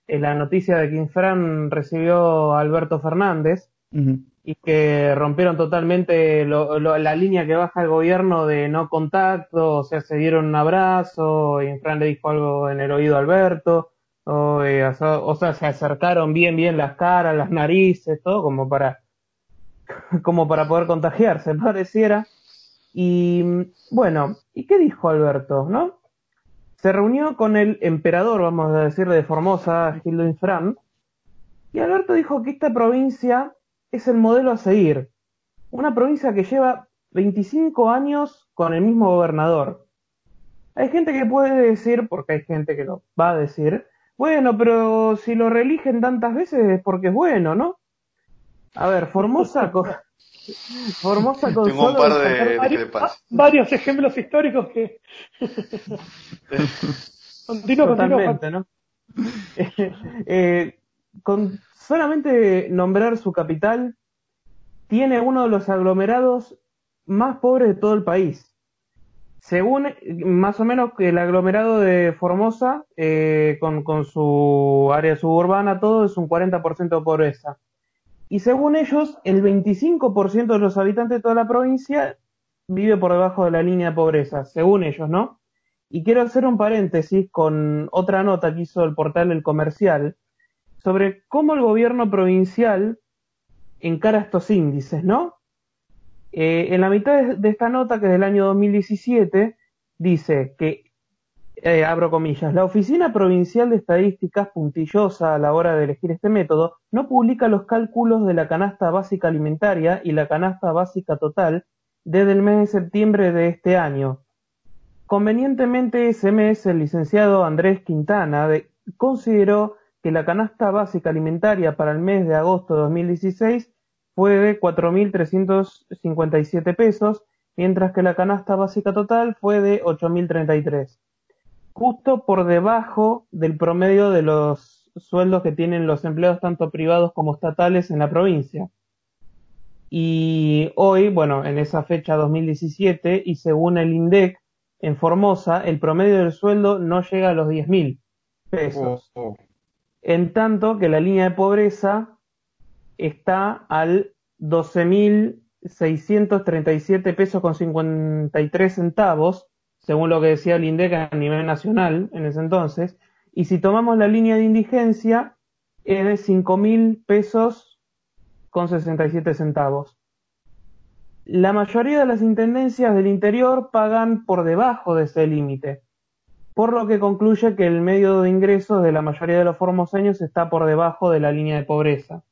eh, la noticia de que Infran recibió a Alberto Fernández y que rompieron totalmente la línea que baja el gobierno de no contacto, o sea, se dieron un abrazo, Infran le dijo algo en el oído a Alberto, o, eh, o sea, se acercaron bien, bien las caras, las narices, todo como para como para poder contagiarse, pareciera. Y bueno, ¿y qué dijo Alberto, no? Se reunió con el emperador, vamos a decir, de Formosa, Gildo Infran, y Alberto dijo que esta provincia es el modelo a seguir. Una provincia que lleva 25 años con el mismo gobernador. Hay gente que puede decir, porque hay gente que lo va a decir, bueno, pero si lo reeligen tantas veces es porque es bueno, ¿no? A ver, Formosa Formosa con Tengo un par de, varios, varios, ejemplos históricos que continúo, Totalmente, ¿no? eh, con solamente nombrar su capital tiene uno de los aglomerados más pobres de todo el país. Según más o menos que el aglomerado de Formosa, eh, con, con, su área suburbana, todo es un 40% de pobreza. Y según ellos, el 25% de los habitantes de toda la provincia vive por debajo de la línea de pobreza, según ellos, ¿no? Y quiero hacer un paréntesis con otra nota que hizo el portal El Comercial sobre cómo el gobierno provincial encara estos índices, ¿no? Eh, en la mitad de, esta nota, que es del año 2017, dice que eh, abro comillas, la Oficina Provincial de Estadísticas, puntillosa a la hora de elegir este método, no publica los cálculos de la canasta básica alimentaria y la canasta básica total desde el mes de septiembre de este año. Convenientemente, ese mes el licenciado Andrés Quintana consideró que la canasta básica alimentaria para el mes de agosto de 2016 fue de 4.357 pesos, mientras que la canasta básica total fue de 8.033 justo por debajo del promedio de los sueldos que tienen los empleados tanto privados como estatales en la provincia. Y hoy, bueno, en esa fecha 2017, y según el INDEC, en Formosa, el promedio del sueldo no llega a los 10 mil pesos. Oh, oh. En tanto que la línea de pobreza está al 12.637 pesos con 53 centavos, según lo que decía el INDEC a nivel nacional en ese entonces, y si tomamos la línea de indigencia, es de 5 mil pesos con 67 centavos. La mayoría de las intendencias del interior pagan por debajo de ese límite, por lo que concluye que el medio de ingresos de la mayoría de los formoseños está por debajo de la línea de pobreza.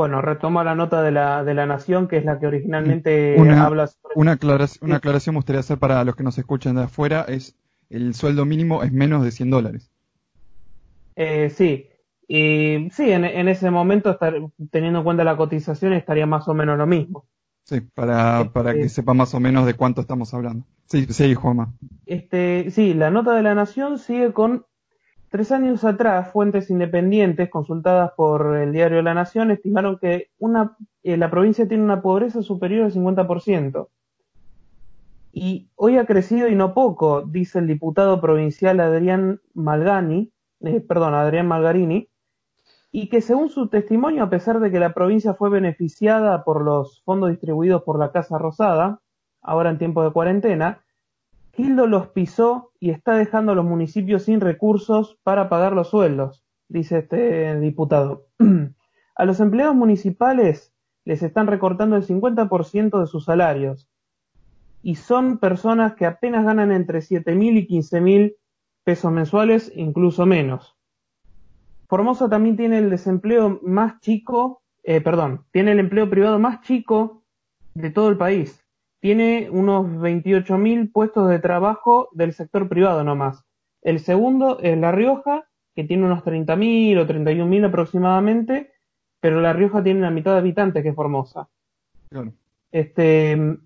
Bueno, retomo la nota de la, de la Nación, que es la que originalmente habla sobre... Una, aclaración, una aclaración me gustaría hacer para los que nos escuchan de afuera, es el sueldo mínimo es menos de 100 dólares. Eh, sí, y sí, en, ese momento, estar, teniendo en cuenta la cotización, estaría más o menos lo mismo. Sí, para, para que este sepa más o menos de cuánto estamos hablando. Sí, sí, Juanma. Este, sí, la nota de la Nación sigue con Tres años atrás, fuentes independientes consultadas por el diario La Nación estimaron que una, eh, la provincia tiene una pobreza superior al 50%. Y hoy ha crecido y no poco, dice el diputado provincial Adrián Malgani, eh, perdón, Adrián Malgarini, y que según su testimonio, a pesar de que la provincia fue beneficiada por los fondos distribuidos por la Casa Rosada, ahora en tiempo de cuarentena, Gildo los pisó y está dejando a los municipios sin recursos para pagar los sueldos, dice este diputado. a los empleados municipales les están recortando el 50% de sus salarios y son personas que apenas ganan entre 7.000 y 15.000 pesos mensuales, incluso menos. Formosa también tiene el desempleo más chico, eh, perdón, tiene el empleo privado más chico de todo el país tiene unos 28.000 puestos de trabajo del sector privado nomás. El segundo es La Rioja, que tiene unos 30.000 o 31.000 aproximadamente, pero La Rioja tiene la mitad de habitantes que Formosa. Este,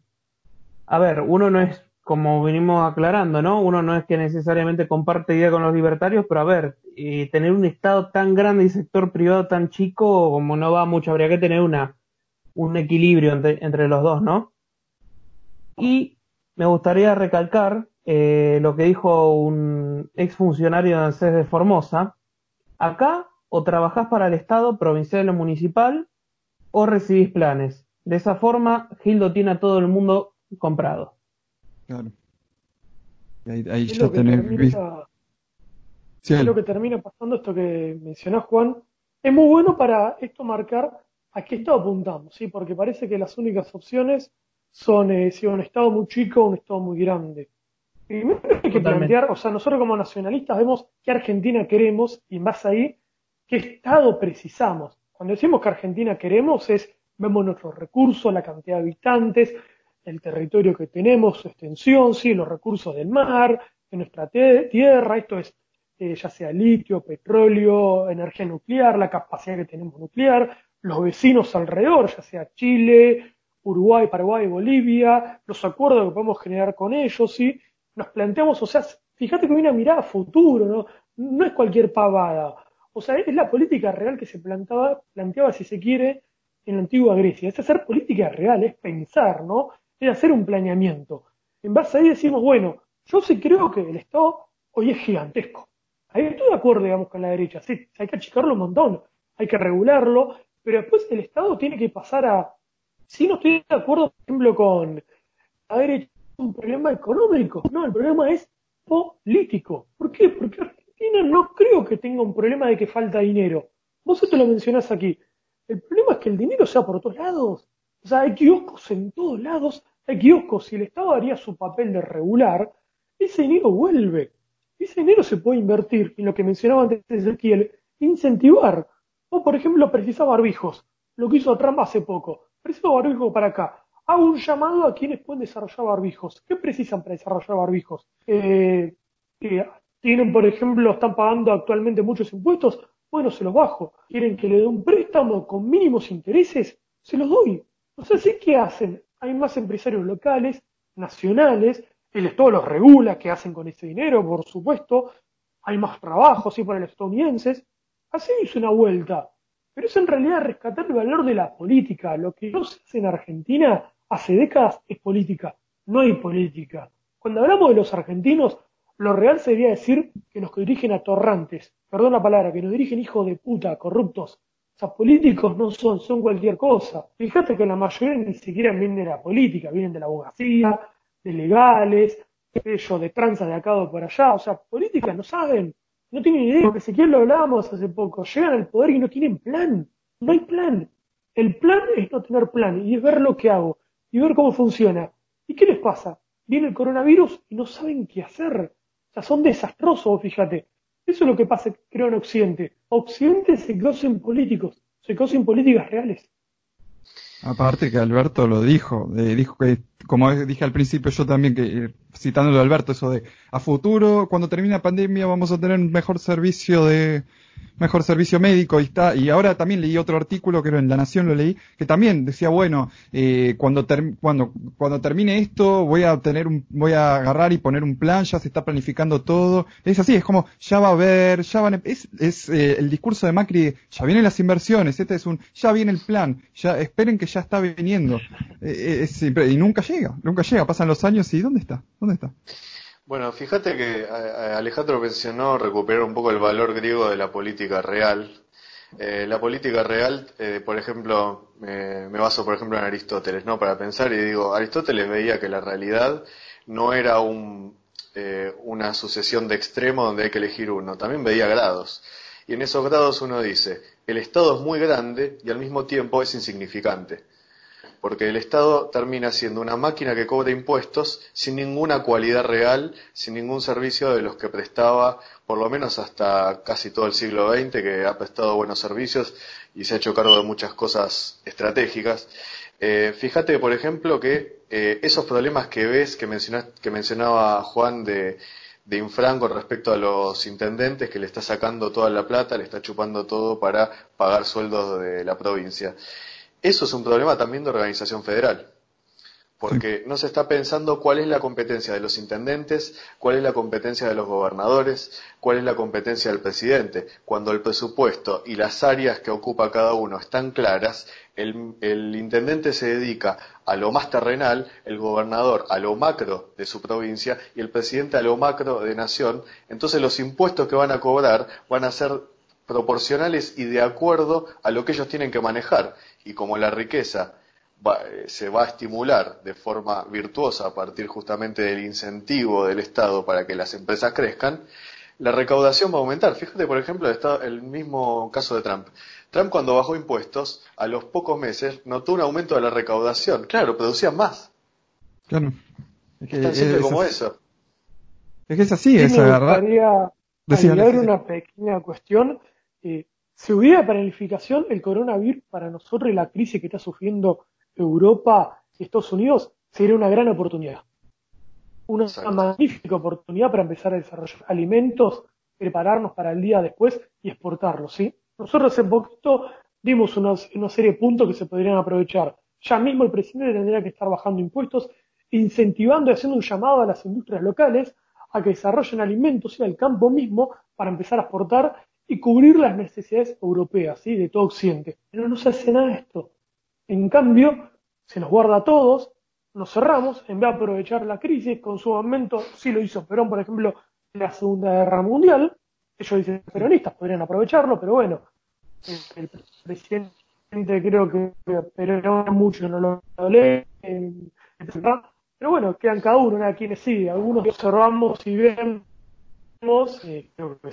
a ver, uno no es, como venimos aclarando, ¿no? Uno no es que necesariamente comparte idea con los libertarios, pero a ver, eh, tener un Estado tan grande y sector privado tan chico, como no va mucho, habría que tener una, un equilibrio entre, entre los dos, ¿no? Y me gustaría recalcar eh, lo que dijo un exfuncionario de ANSES de Formosa. Acá o trabajás para el Estado, provincial o municipal, o recibís planes. De esa forma, Gildo tiene a todo el mundo comprado. Claro. Ahí, ahí ya tenés... Sí, lo que termina pasando, esto que mencionás, Juan, es muy bueno para esto marcar a qué estado apuntamos, ¿sí? porque parece que las únicas opciones son eh, si un Estado muy chico o un Estado muy grande. Primero hay que plantear, o sea, nosotros como nacionalistas vemos qué Argentina queremos y base ahí, qué Estado precisamos. Cuando decimos que Argentina queremos es, vemos nuestros recursos, la cantidad de habitantes, el territorio que tenemos, su extensión, sí, los recursos del mar, de nuestra tierra, esto es eh, ya sea litio, petróleo, energía nuclear, la capacidad que tenemos nuclear, los vecinos alrededor, ya sea Chile, Uruguay, Paraguay, Bolivia, los acuerdos que podemos generar con ellos, ¿sí? Nos planteamos, o sea, fíjate que hay una mirada a futuro, ¿no? No es cualquier pavada. O sea, es la política real que se planteaba, planteaba, si se quiere, en la antigua Grecia. Es hacer política real, es pensar, ¿no? Es hacer un planeamiento. En base a ahí decimos, bueno, yo sí creo que el Estado hoy es gigantesco. Ahí estoy de acuerdo, digamos, con la derecha. Sí, hay que achicarlo un montón, hay que regularlo, pero después el Estado tiene que pasar a si no estoy de acuerdo, por ejemplo, con haber hecho un problema económico. No, el problema es político. ¿Por qué? Porque Argentina no creo que tenga un problema de que falta dinero. Vos esto lo mencionás aquí. El problema es que el dinero sea por todos lados. O sea, hay kioscos en todos lados. Hay kioscos. Si el Estado haría su papel de regular, ese dinero vuelve. Ese dinero se puede invertir en lo que mencionaba antes Ezequiel, incentivar. O, por ejemplo, precisar barbijos. Lo que hizo Trump hace poco Preciso barbijo para acá. Hago un llamado a quienes pueden desarrollar barbijos. ¿Qué precisan para desarrollar barbijos? Eh, tienen, por ejemplo, están pagando actualmente muchos impuestos. Bueno, se los bajo. ¿Quieren que le dé un préstamo con mínimos intereses? Se los doy. No sé si qué hacen. Hay más empresarios locales, nacionales, el Estado los regula, qué hacen con ese dinero, por supuesto. Hay más trabajo, sí, para los estadounidenses. Así hizo una vuelta. Pero es en realidad rescatar el valor de la política. Lo que no se hace en Argentina hace décadas es política. No hay política. Cuando hablamos de los argentinos, lo real sería decir que nos dirigen atorrantes. Perdón la palabra, que nos dirigen hijos de puta, corruptos. O sea, políticos no son, son cualquier cosa. Fíjate que la mayoría ni siquiera vienen de la política, vienen de la abogacía, de legales, de tranza de acá o por allá. O sea, políticas no saben no tienen idea, porque siquiera lo hablábamos hace poco, llegan al poder y no tienen plan, no hay plan. El plan es no tener plan y es ver lo que hago y ver cómo funciona. ¿Y qué les pasa? Viene el coronavirus y no saben qué hacer. O sea, son desastrosos, fíjate. Eso es lo que pasa, creo, en Occidente. Occidente se quedó políticos, se quedó políticas reales. Aparte que Alberto lo dijo, eh, dijo que, como dije al principio yo también, que eh, citándolo a Alberto, eso de a futuro, cuando termine la pandemia, vamos a tener un mejor servicio de, mejor servicio médico y está y ahora también leí otro artículo que en La Nación lo leí que también decía bueno eh, cuando cuando cuando termine esto voy a tener un voy a agarrar y poner un plan ya se está planificando todo es así es como ya va a haber ya van es, es eh, el discurso de Macri ya vienen las inversiones este es un ya viene el plan ya esperen que ya está viniendo eh, y nunca llega nunca llega pasan los años y dónde está dónde está bueno, fíjate que Alejandro mencionó recuperar un poco el valor griego de la política real. Eh, la política real, eh, por ejemplo, me baso por ejemplo en Aristóteles, ¿no? Para pensar y digo, Aristóteles veía que la realidad no era un, eh, una sucesión de extremos donde hay que elegir uno, también veía grados. Y en esos grados uno dice, el Estado es muy grande y al mismo tiempo es insignificante porque el Estado termina siendo una máquina que cobra impuestos sin ninguna cualidad real, sin ningún servicio de los que prestaba, por lo menos hasta casi todo el siglo XX, que ha prestado buenos servicios y se ha hecho cargo de muchas cosas estratégicas. Eh, fíjate, por ejemplo, que eh, esos problemas que ves, que, que mencionaba Juan de, de Infran con respecto a los intendentes, que le está sacando toda la plata, le está chupando todo para pagar sueldos de la provincia. Eso es un problema también de organización federal, porque no se está pensando cuál es la competencia de los intendentes, cuál es la competencia de los gobernadores, cuál es la competencia del presidente. Cuando el presupuesto y las áreas que ocupa cada uno están claras, el, intendente se dedica a lo más terrenal, el gobernador a lo macro de su provincia y el presidente a lo macro de nación. Entonces los impuestos que van a cobrar van a ser proporcionales y de acuerdo a lo que ellos tienen que manejar. Y como la riqueza eh, se va a estimular de forma virtuosa a partir justamente del incentivo del Estado para que las empresas crezcan, la recaudación va a aumentar. Fíjate, por ejemplo, el mismo caso de Trump. Trump cuando bajó impuestos, a los pocos meses notó un aumento de la recaudación. Claro, producían más. Claro. Es que, Tan simple como eso. Es que es así, es agarrar... una pequeña cuestión. Eh, si hubiera planificación, el coronavirus para nosotros y la crisis que está sufriendo Europa y Estados Unidos sería una gran oportunidad. Una magnífica oportunidad para empezar a desarrollar alimentos, prepararnos para el día después y exportarlos, ¿sí? Nosotros hace poquito dimos una, una serie de puntos que se podrían aprovechar. Ya mismo el presidente tendría que estar bajando impuestos, incentivando y haciendo un llamado a las industrias locales a que desarrollen alimentos y al campo mismo para empezar a exportar y cubrir las necesidades europeas, ¿sí? de todo Occidente. Pero no se hace nada de esto. En cambio, se nos guarda a todos, nos cerramos, en vez de aprovechar la crisis, con su momento, sí lo hizo Perón, por ejemplo, en la Segunda Guerra Mundial, ellos dicen peronistas, podrían aprovecharlo, pero bueno, el, presidente creo que Perón mucho no lo lee, pero bueno, quedan cada uno, nada, quienes sí, algunos observamos y vemos, eh, creo que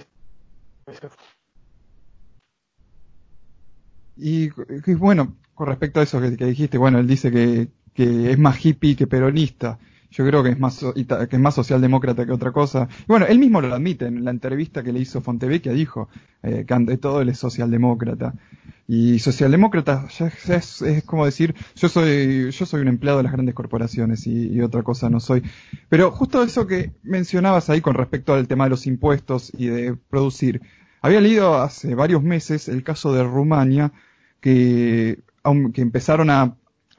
y, y, bueno, con respecto a eso que, dijiste, bueno, él dice que, es más hippie que peronista. Yo creo que es más que es más socialdemócrata que otra cosa. Bueno, él mismo lo admite en la entrevista que le hizo Fontevecchia, dijo eh, que ante todo él es socialdemócrata. Y socialdemócrata es, como decir, yo soy yo soy un empleado de las grandes corporaciones y, otra cosa no soy. Pero justo eso que mencionabas ahí con respecto al tema de los impuestos y de producir. Había leído hace varios meses el caso de Rumania que que empezaron a,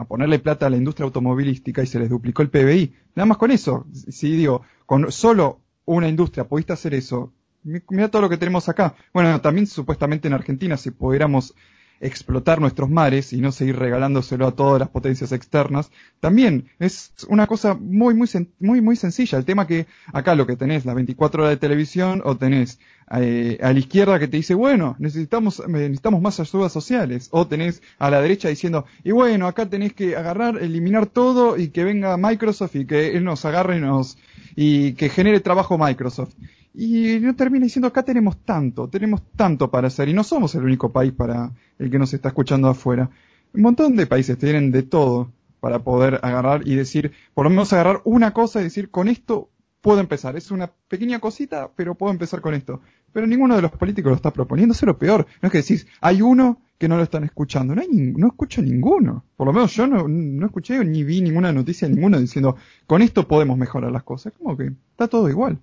ponerle plata a la industria automovilística y se les duplicó el PBI. Nada más con eso. Si digo, con solo una industria pudiste hacer eso, mira todo lo que tenemos acá. Bueno, también supuestamente en Argentina, si pudiéramos explotar nuestros mares y no seguir regalándoselo a todas las potencias externas, también es una cosa muy, muy, muy, muy sencilla. El tema que acá lo que tenés, las 24 horas de televisión, o tenés eh, a la izquierda que te dice, bueno, necesitamos, necesitamos más ayudas sociales, o tenés a la derecha diciendo, y bueno, acá tenés que agarrar, eliminar todo y que venga Microsoft y que él nos agarre y nos, y que genere trabajo Microsoft. Y no termina diciendo, acá tenemos tanto, tenemos tanto para hacer, y no somos el único país para el que nos está escuchando afuera. Un montón de países tienen de todo para poder agarrar y decir, por lo menos agarrar una cosa y decir, con esto puedo empezar. Es una pequeña cosita, pero puedo empezar con esto. Pero ninguno de los políticos lo está proponiendo, es lo peor. No es que decís, hay uno que no lo están escuchando. No, hay no escucho ninguno. Por lo menos yo no, no escuché ni vi ninguna noticia ninguno diciendo, con esto podemos mejorar las cosas. Como que está todo igual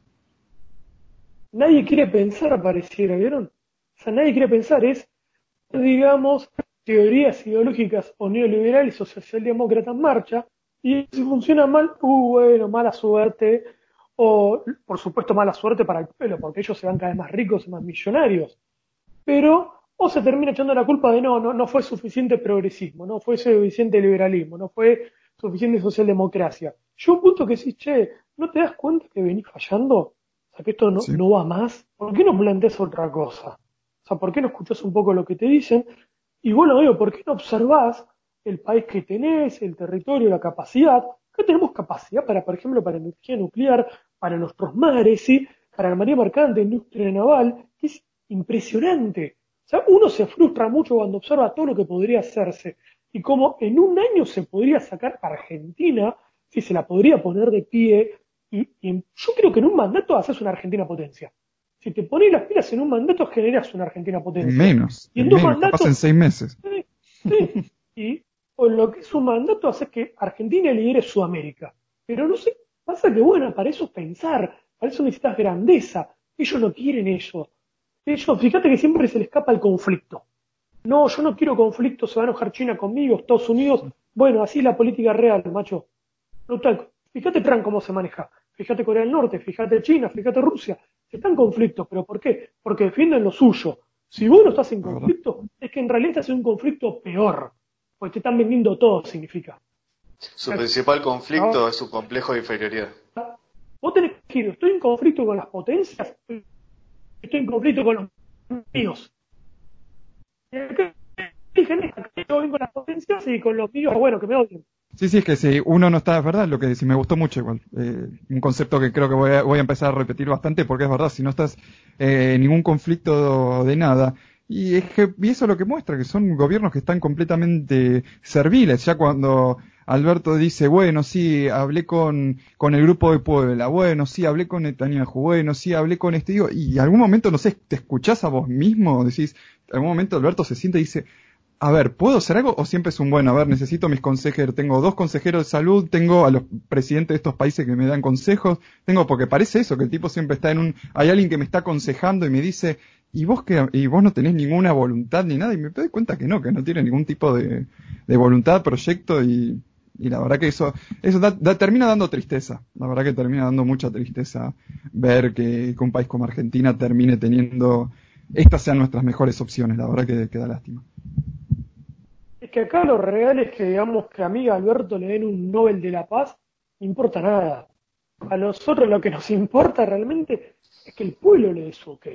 nadie quiere pensar, pareciera, ¿vieron? O sea, nadie quiere pensar, es, digamos, teorías ideológicas o neoliberales o socialdemócratas en marcha, y si funciona mal, uh, bueno, mala suerte, o por supuesto mala suerte para el pueblo, porque ellos se van cada vez más ricos y más millonarios. Pero, o se termina echando la culpa de no, no, no fue suficiente progresismo, no fue suficiente liberalismo, no fue suficiente socialdemocracia. Yo un punto que sí, che, ¿no te das cuenta que venís fallando? Que esto no, no va más, ¿por qué no planteas otra cosa? O sea, ¿por qué no escuchas un poco lo que te dicen? Y bueno, digo, ¿por qué no observás el país que tenés, el territorio, la capacidad? Que tenemos capacidad para, por ejemplo, para energía nuclear, para nuestros mares, ¿sí? para la marina mercante, industria naval, que es impresionante. O sea, uno se frustra mucho cuando observa todo lo que podría hacerse y cómo en un año se podría sacar para Argentina, si se la podría poner de pie, y, yo creo que en un mandato haces una Argentina potencia. Si te pones las pilas en un mandato, generas una Argentina potencia. Menos. Y en dos mandatos. en seis meses. Sí, y en lo que es un mandato hace que Argentina lidere Sudamérica. Pero no sé, pasa que bueno, para eso pensar, para eso necesitas grandeza. Ellos no quieren eso. Ellos, fíjate que siempre se les escapa el conflicto. No, yo no quiero conflicto, se va a enojar China conmigo, Estados Unidos. Bueno, así es la política real, macho. Fíjate Trump cómo se maneja. Fíjate Corea del Norte, fíjate China, fíjate Rusia. Están en conflicto, pero ¿por qué? Porque defienden lo suyo. Si vos no estás en conflicto, es que en realidad estás en un conflicto peor. Porque te están vendiendo todo, significa. Su principal conflicto es su complejo de inferioridad. Vos tenés que decir, estoy en conflicto con las potencias, estoy en conflicto con los míos. Yo vengo con las potencias y con los míos, bueno, que me odien. Sí, sí, es que si uno no está, es verdad, lo que sí me gustó mucho igual. Eh, un concepto que creo que voy a, voy a, empezar a repetir bastante porque es verdad, si no estás eh, en ningún conflicto de nada, y es que, y eso es lo que muestra, que son gobiernos que están completamente serviles, ya cuando Alberto dice, bueno, sí, hablé con, con el grupo de Puebla, bueno, sí, hablé con Netanyahu, bueno, sí, hablé con este, digo, y algún momento, no sé, te escuchás a vos mismo, decís, en algún momento Alberto se siente y dice, a ver, ¿puedo hacer algo? O siempre es un bueno, a ver, necesito mis consejeros, tengo dos consejeros de salud, tengo a los presidentes de estos países que me dan consejos, tengo, porque parece eso, que el tipo siempre está en un, hay alguien que me está aconsejando y me dice, y vos que, y vos no tenés ninguna voluntad ni nada, y me doy cuenta que no, que no tiene ningún tipo de, de voluntad, proyecto, y, y la verdad que eso, eso termina dando tristeza. La verdad que termina dando mucha tristeza ver que, un país como Argentina termine teniendo, estas sean nuestras mejores opciones. La verdad que, queda lástima. Que acá lo real es que digamos que a mí Alberto le den un Nobel de la Paz, no importa nada. A nosotros lo que nos importa realmente es que el pueblo le dé su ok.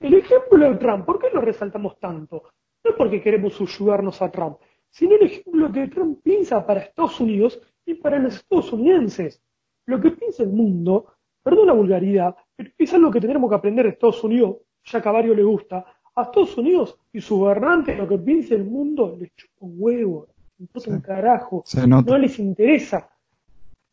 El ejemplo de Trump, ¿por qué lo resaltamos tanto? No es porque queremos subyugarnos a Trump, sino el ejemplo que Trump piensa para Estados Unidos y para los estadounidenses. Lo que piensa el mundo, perdón la vulgaridad, pero es algo que tendremos que aprender de Estados Unidos, ya que a varios le gusta. A Estados Unidos y su gobernante, lo que piensa el mundo, les chupa un huevo, les un carajo, no les interesa.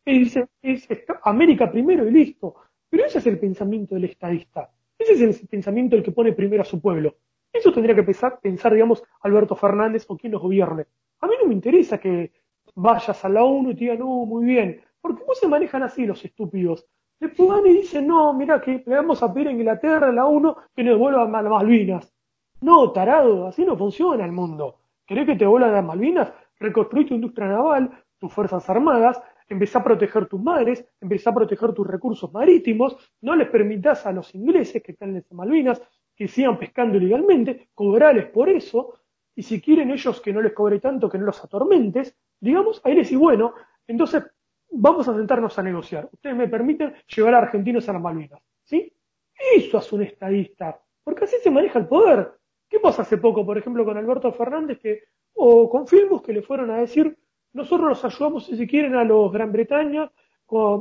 Es, es, América primero y listo. Pero ese es el pensamiento del estadista. Ese es el pensamiento del que pone primero a su pueblo. Eso tendría que pensar, pensar, digamos, Alberto Fernández o quien nos gobierne. A mí no me interesa que vayas a la ONU y te digan, no, muy bien. Porque ¿cómo se manejan así los estúpidos? Después van y dicen, no, mira que le vamos a pedir a Inglaterra, a la ONU, que nos devuelvan las Malvinas. No, tarado, así no funciona el mundo. ¿Querés que te vuelvan las Malvinas? Reconstruir tu industria naval, tus fuerzas armadas, empezá a proteger tus madres, empezá a proteger tus recursos marítimos, no les permitas a los ingleses que están en las Malvinas que sigan pescando ilegalmente, cobrarles por eso, y si quieren ellos que no les cobre tanto, que no los atormentes, digamos, ahí les y bueno, entonces vamos a sentarnos a negociar. Ustedes me permiten llevar a argentinos a las Malvinas. ¿Sí? Eso es un estadista, porque así se maneja el poder. ¿Qué pasa hace poco, por ejemplo, con Alberto Fernández, que, o con Filmus, que le fueron a decir, nosotros los ayudamos, si quieren, a los Gran Bretaña,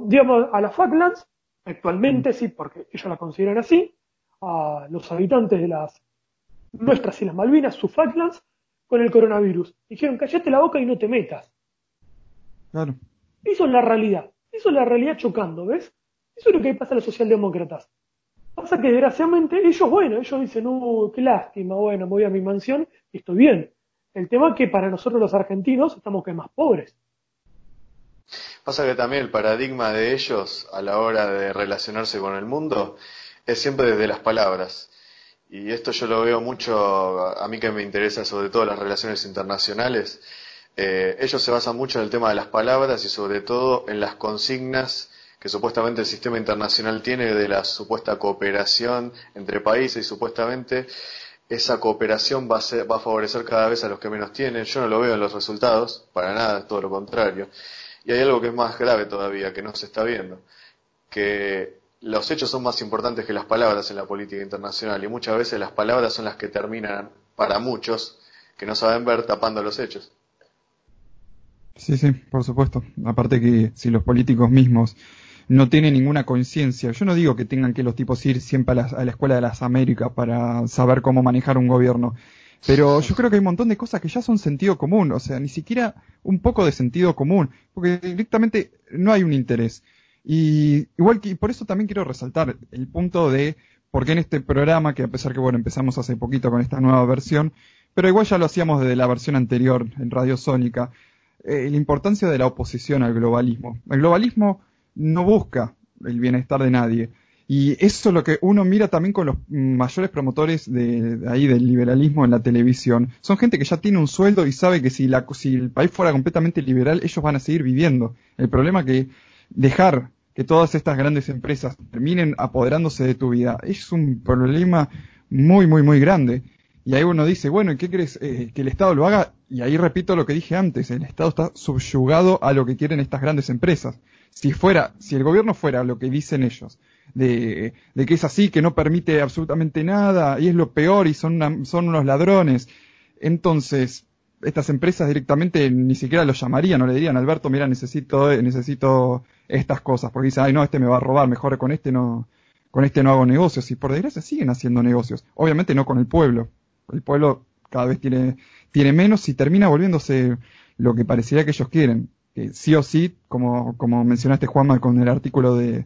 digamos, a las Falklands, actualmente sí, porque ellos la consideran así, a los habitantes de las nuestras las Malvinas, sus Falklands, con el coronavirus. Dijeron, callate la boca y no te metas. Claro. Eso es la realidad. Eso es la realidad chocando, ¿ves? Eso es lo que pasa a los socialdemócratas. Pasa que desgraciadamente ellos, bueno, ellos dicen, no, qué lástima, bueno, voy a mi mansión y estoy bien. El tema es que para nosotros los argentinos estamos que más pobres. Pasa que también el paradigma de ellos a la hora de relacionarse con el mundo es siempre desde las palabras. Y esto yo lo veo mucho, a mí que me interesa sobre todo las relaciones internacionales. Eh, ellos se basan mucho en el tema de las palabras y sobre todo en las consignas que supuestamente el sistema internacional tiene de la supuesta cooperación entre países y supuestamente esa cooperación va a, va a favorecer cada vez a los que menos tienen. Yo no lo veo en los resultados, para nada, es todo lo contrario. Y hay algo que es más grave todavía, que no se está viendo, que los hechos son más importantes que las palabras en la política internacional y muchas veces las palabras son las que terminan, para muchos, que no saben ver tapando los hechos. Sí, sí, por supuesto. Aparte que si los políticos mismos no tienen ninguna conciencia, yo no digo que tengan que los tipos ir siempre a la, Escuela de las Américas para saber cómo manejar un gobierno, pero yo creo que hay un montón de cosas que ya son sentido común, o sea, ni siquiera un poco de sentido común, porque directamente no hay un interés. Y igual que por eso también quiero resaltar el punto de por qué en este programa, que a pesar que bueno, empezamos hace poquito con esta nueva versión, pero igual ya lo hacíamos desde la versión anterior en Radio Sónica, eh, la importancia de la oposición al globalismo. El globalismo no busca el bienestar de nadie. Y eso es lo que uno mira también con los mayores promotores de, ahí del liberalismo en la televisión. Son gente que ya tiene un sueldo y sabe que si, la, si el país fuera completamente liberal, ellos van a seguir viviendo. El problema es que dejar que todas estas grandes empresas terminen apoderándose de tu vida es un problema muy, muy, muy grande. Y ahí uno dice, bueno, ¿y qué crees? Eh, que el Estado lo haga. Y ahí repito lo que dije antes, el Estado está subyugado a lo que quieren estas grandes empresas. Si fuera, si el gobierno fuera lo que dicen ellos, de, de que es así, que no permite absolutamente nada, y es lo peor, y son, son unos ladrones, entonces estas empresas directamente ni siquiera lo llamarían, no le dirían, Alberto, mira, necesito, necesito estas cosas, porque dicen, ay no, este me va a robar, mejor con este no, con este no hago negocios, y por desgracia siguen haciendo negocios, obviamente no con el pueblo, el pueblo cada vez tiene, tiene menos y termina volviéndose lo que parecería que ellos quieren. Sí o sí, como, como mencionaste Juanma con el artículo de,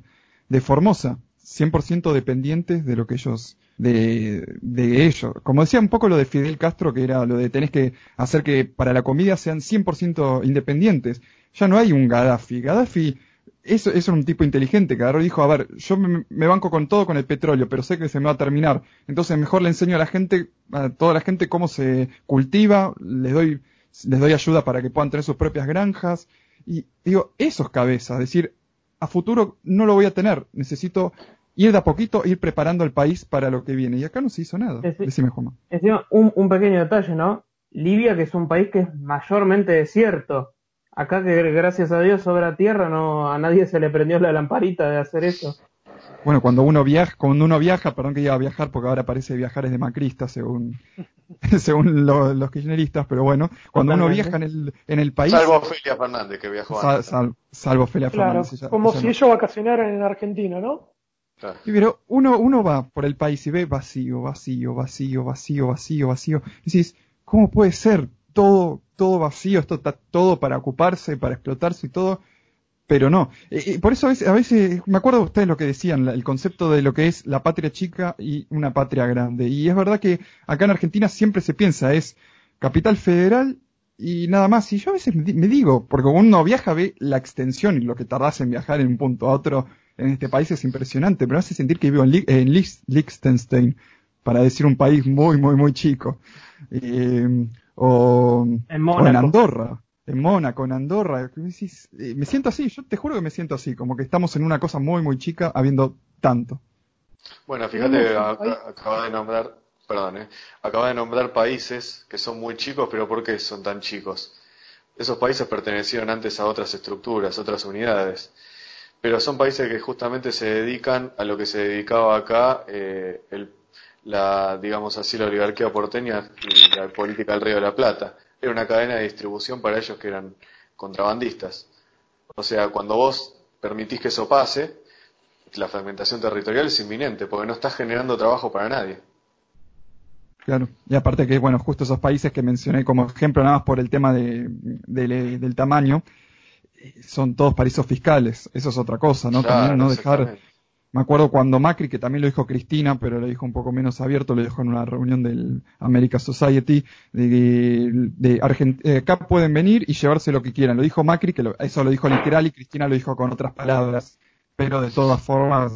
de Formosa, 100% dependientes de lo que ellos, de, de ellos. Como decía un poco lo de Fidel Castro, que era lo de tenés que hacer que para la comida sean 100% independientes. Ya no hay un Gaddafi. Gaddafi eso, eso un tipo inteligente que dijo, a ver, yo me, banco con todo con el petróleo, pero sé que se me va a terminar. Entonces mejor le enseño a la gente, a toda la gente cómo se cultiva, les doy, les doy ayuda para que puedan tener sus propias granjas. Y digo, esos cabezas, decir, a futuro no lo voy a tener, necesito ir de a poquito, ir preparando el país para lo que viene. Y acá no se hizo nada. Decime, Juanma. un, un pequeño detalle, ¿no? Libia, que es un país que es mayormente desierto Acá que gracias a Dios sobra tierra, no a nadie se le prendió la lamparita de hacer eso. Bueno, cuando uno viaja, cuando uno viaja, perdón que iba a viajar porque ahora parece viajar es de macrista según según los kirchneristas, pero bueno, cuando uno viaja en el, en el país... Salvo Ofelia Fernández que viajó antes. salvo Ofelia Fernández. como si ellos vacacionaran en Argentina, ¿no? pero uno, uno va por el país y ve vacío, vacío, vacío, vacío, vacío, vacío. Y decís, ¿cómo puede ser? todo, todo vacío, esto está todo para ocuparse, para explotarse y todo, pero no. Y por eso a veces, a veces, me acuerdo de ustedes lo que decían, el concepto de lo que es la patria chica y una patria grande. Y es verdad que acá en Argentina siempre se piensa, es capital federal y nada más. Y yo a veces me digo, porque uno viaja ve la extensión y lo que tardás en viajar en un punto a otro en este país es impresionante, pero me hace sentir que vivo en, en Liechtenstein, para decir un país muy, muy, muy chico. Eh, o en, Andorra, en Mónaco, en Andorra. Eh, me siento así, yo te juro que me siento así, como que estamos en una cosa muy, muy chica habiendo tanto. Bueno, fíjate, acaba de nombrar, perdón, eh, acaba de nombrar países que son muy chicos, pero ¿por qué son tan chicos? Esos países pertenecieron antes a otras estructuras, otras unidades, pero son países que justamente se dedican a lo que se dedicaba acá eh, el la, digamos así, la oligarquía porteña y la política del Río de la Plata. Era una cadena de distribución para ellos que eran contrabandistas. O sea, cuando vos permitís que eso pase, la fragmentación territorial es inminente, porque no estás generando trabajo para nadie. Claro, y aparte que, bueno, justo esos países que mencioné como ejemplo, nada más por el tema de, del tamaño, eh, son todos paraísos fiscales, eso es otra cosa, ¿no? También no dejar me acuerdo cuando Macri, que también lo dijo Cristina, pero lo dijo un poco menos abierto, lo dijo en una reunión del America Society, de, de eh, acá pueden venir y llevarse lo que quieran. Lo dijo Macri, que eso lo dijo literal y Cristina lo dijo con otras palabras, pero de todas formas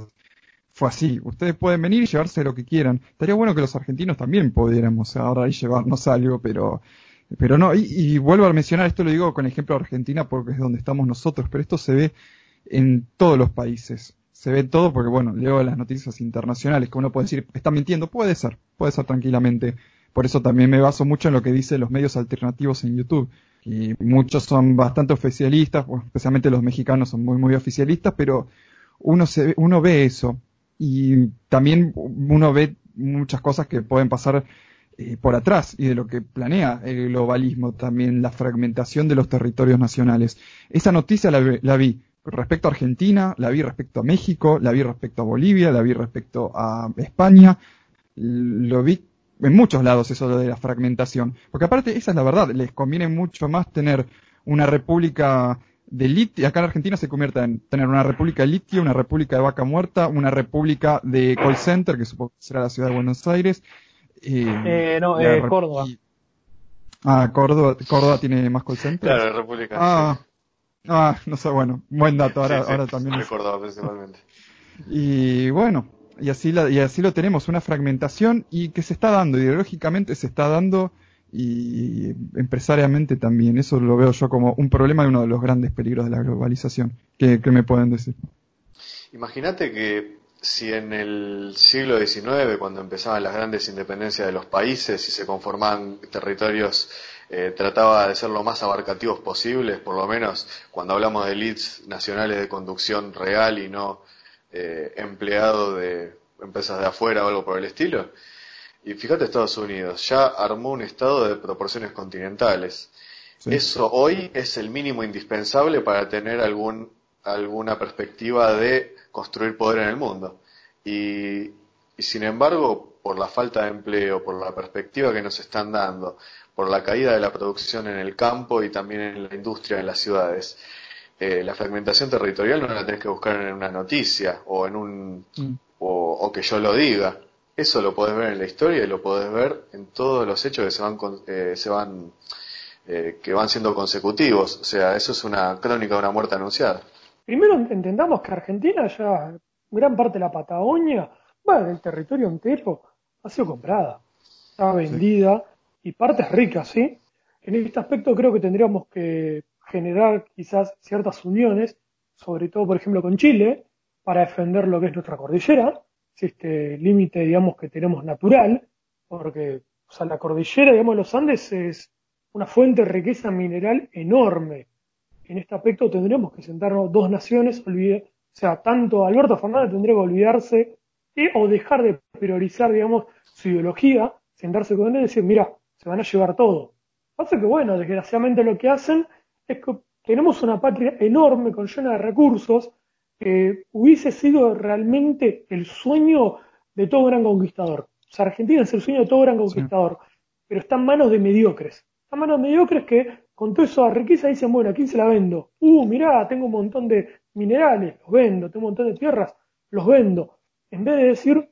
fue así. Ustedes pueden venir y llevarse lo que quieran. Estaría bueno que los argentinos también pudiéramos ahora y llevarnos algo, pero pero no, y, y, vuelvo a mencionar, esto lo digo con ejemplo de Argentina porque es donde estamos nosotros, pero esto se ve en todos los países se ve todo porque, bueno, leo las noticias internacionales que uno puede decir, está mintiendo, puede ser, puede ser tranquilamente. Por eso también me baso mucho en lo que dicen los medios alternativos en YouTube. Y muchos son bastante oficialistas, especialmente los mexicanos son muy, muy oficialistas, pero uno, se, uno ve eso. Y también uno ve muchas cosas que pueden pasar eh, por atrás y de lo que planea el globalismo también, la fragmentación de los territorios nacionales. Esa noticia la vi respecto a Argentina, la vi respecto a México, la vi respecto a Bolivia, la vi respecto a España, lo vi en muchos lados eso de la fragmentación. Porque aparte, esa es la verdad, les conviene mucho más tener una república de litio, acá en Argentina se convierte en tener una república de litio, una república de vaca muerta, una república de call center, que supongo que será la ciudad de Buenos Aires. Eh, eh no, eh, Córdoba. Ah, Córdoba, Córdoba tiene más call center. Claro, república. Ah, Ah, no sé, bueno, buen dato, ahora, ahora también. Principalmente. Y bueno, y así, la, y así lo tenemos, una fragmentación y que se está dando, ideológicamente se está dando y empresariamente también. Eso lo veo yo como un problema y uno de los grandes peligros de la globalización. ¿Qué, me pueden decir? Imagínate que si en el siglo XIX, cuando empezaban las grandes independencias de los países y se conformaban territorios, eh, trataba de ser lo más abarcativos posibles, por lo menos cuando hablamos de elites nacionales de conducción real y no eh, empleado de empresas de afuera o algo por el estilo. Y fíjate Estados Unidos, ya armó un estado de proporciones continentales. Eso hoy es el mínimo indispensable para tener algún, alguna perspectiva de construir poder en el mundo. Y, y sin embargo, por la falta de empleo, por la perspectiva que nos están dando, por la caída de la producción en el campo y también en la industria en las ciudades, eh, la fragmentación territorial no la tenés que buscar en una noticia o en un mm. o, que yo lo diga. Eso lo podés ver en la historia y lo podés ver en todos los hechos que se van eh, se van eh, que van siendo consecutivos. O sea, eso es una crónica de una muerte anunciada. Primero entendamos que Argentina ya gran parte de la Patagonia, bueno, del territorio entero, ha sido comprada, está vendida y partes ricas, ¿sí? En este aspecto creo que tendríamos que generar quizás ciertas uniones, sobre todo, por ejemplo, con Chile, para defender lo que es nuestra cordillera, este límite, digamos, que tenemos natural, porque o sea, la cordillera, digamos, de los Andes es una fuente de riqueza mineral enorme. En este aspecto tendríamos que sentarnos dos naciones, olvide, o sea, tanto Alberto Fernández tendría que olvidarse o dejar de priorizar, digamos, su ideología, sentarse con él y decir, mira, se van a llevar todo. Pasa que, bueno, desgraciadamente lo que hacen es que tenemos una patria enorme, con llena de recursos, que hubiese sido realmente el sueño de todo gran conquistador. O sea, Argentina es el sueño de todo gran conquistador, pero está en manos de mediocres. Está en manos de mediocres que con toda esa riqueza dicen, bueno, ¿a quién se la vendo? Uh, mirá, tengo un montón de minerales, los vendo, tengo un montón de tierras, los vendo. En vez de decir,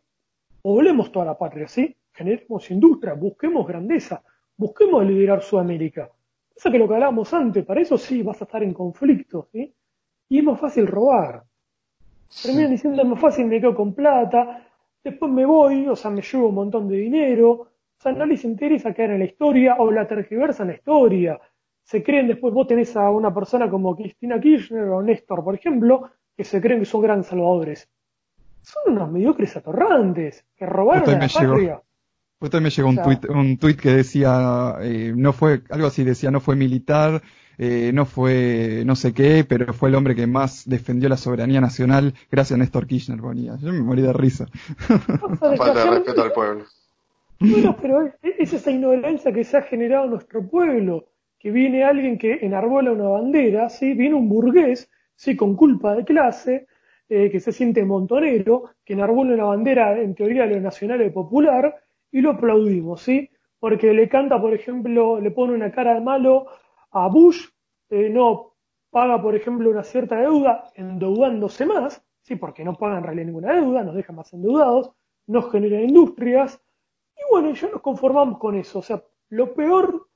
poblemos toda la patria, ¿sí? Generemos industria, busquemos grandeza, busquemos liderar Sudamérica. Eso que lo que hablábamos antes, para eso sí vas a estar en conflicto, ¿sí? Y es más fácil robar. Terminan diciendo es más fácil, me quedo con plata, después me voy, o sea, me llevo un montón de dinero, o sea, no les interesa quedar en la historia o la tergiversa en la historia. Se creen después, vos tenés a una persona como Cristina Kirchner o Néstor, por ejemplo, que se creen que son grandes salvadores. Son unos mediocres atorrantes, que robaron a la patria. Pues también me llegó un, tuit, un tuit que decía, eh, no fue, algo así decía, no fue militar, eh, no fue no sé qué, pero fue el hombre que más defendió la soberanía nacional gracias a Néstor Kirchner, ponía. Yo me morí de risa. Falta de respeto al pueblo. Bueno, pero es, esa ignorancia que se ha generado en nuestro pueblo, que viene alguien que enarbola una bandera, ¿sí? viene un burgués, ¿sí? con culpa de clase, eh, que se siente montonero, que enarbola una bandera en teoría de lo nacional y popular, y lo aplaudimos, ¿sí? Porque le canta, por ejemplo, le pone una cara de malo a Bush, eh, no paga, por ejemplo, una cierta deuda, endeudándose más, ¿sí? Porque no paga en realidad ninguna deuda, nos deja más endeudados, nos genera industrias, y bueno, ya nos conformamos con eso. O sea, lo peor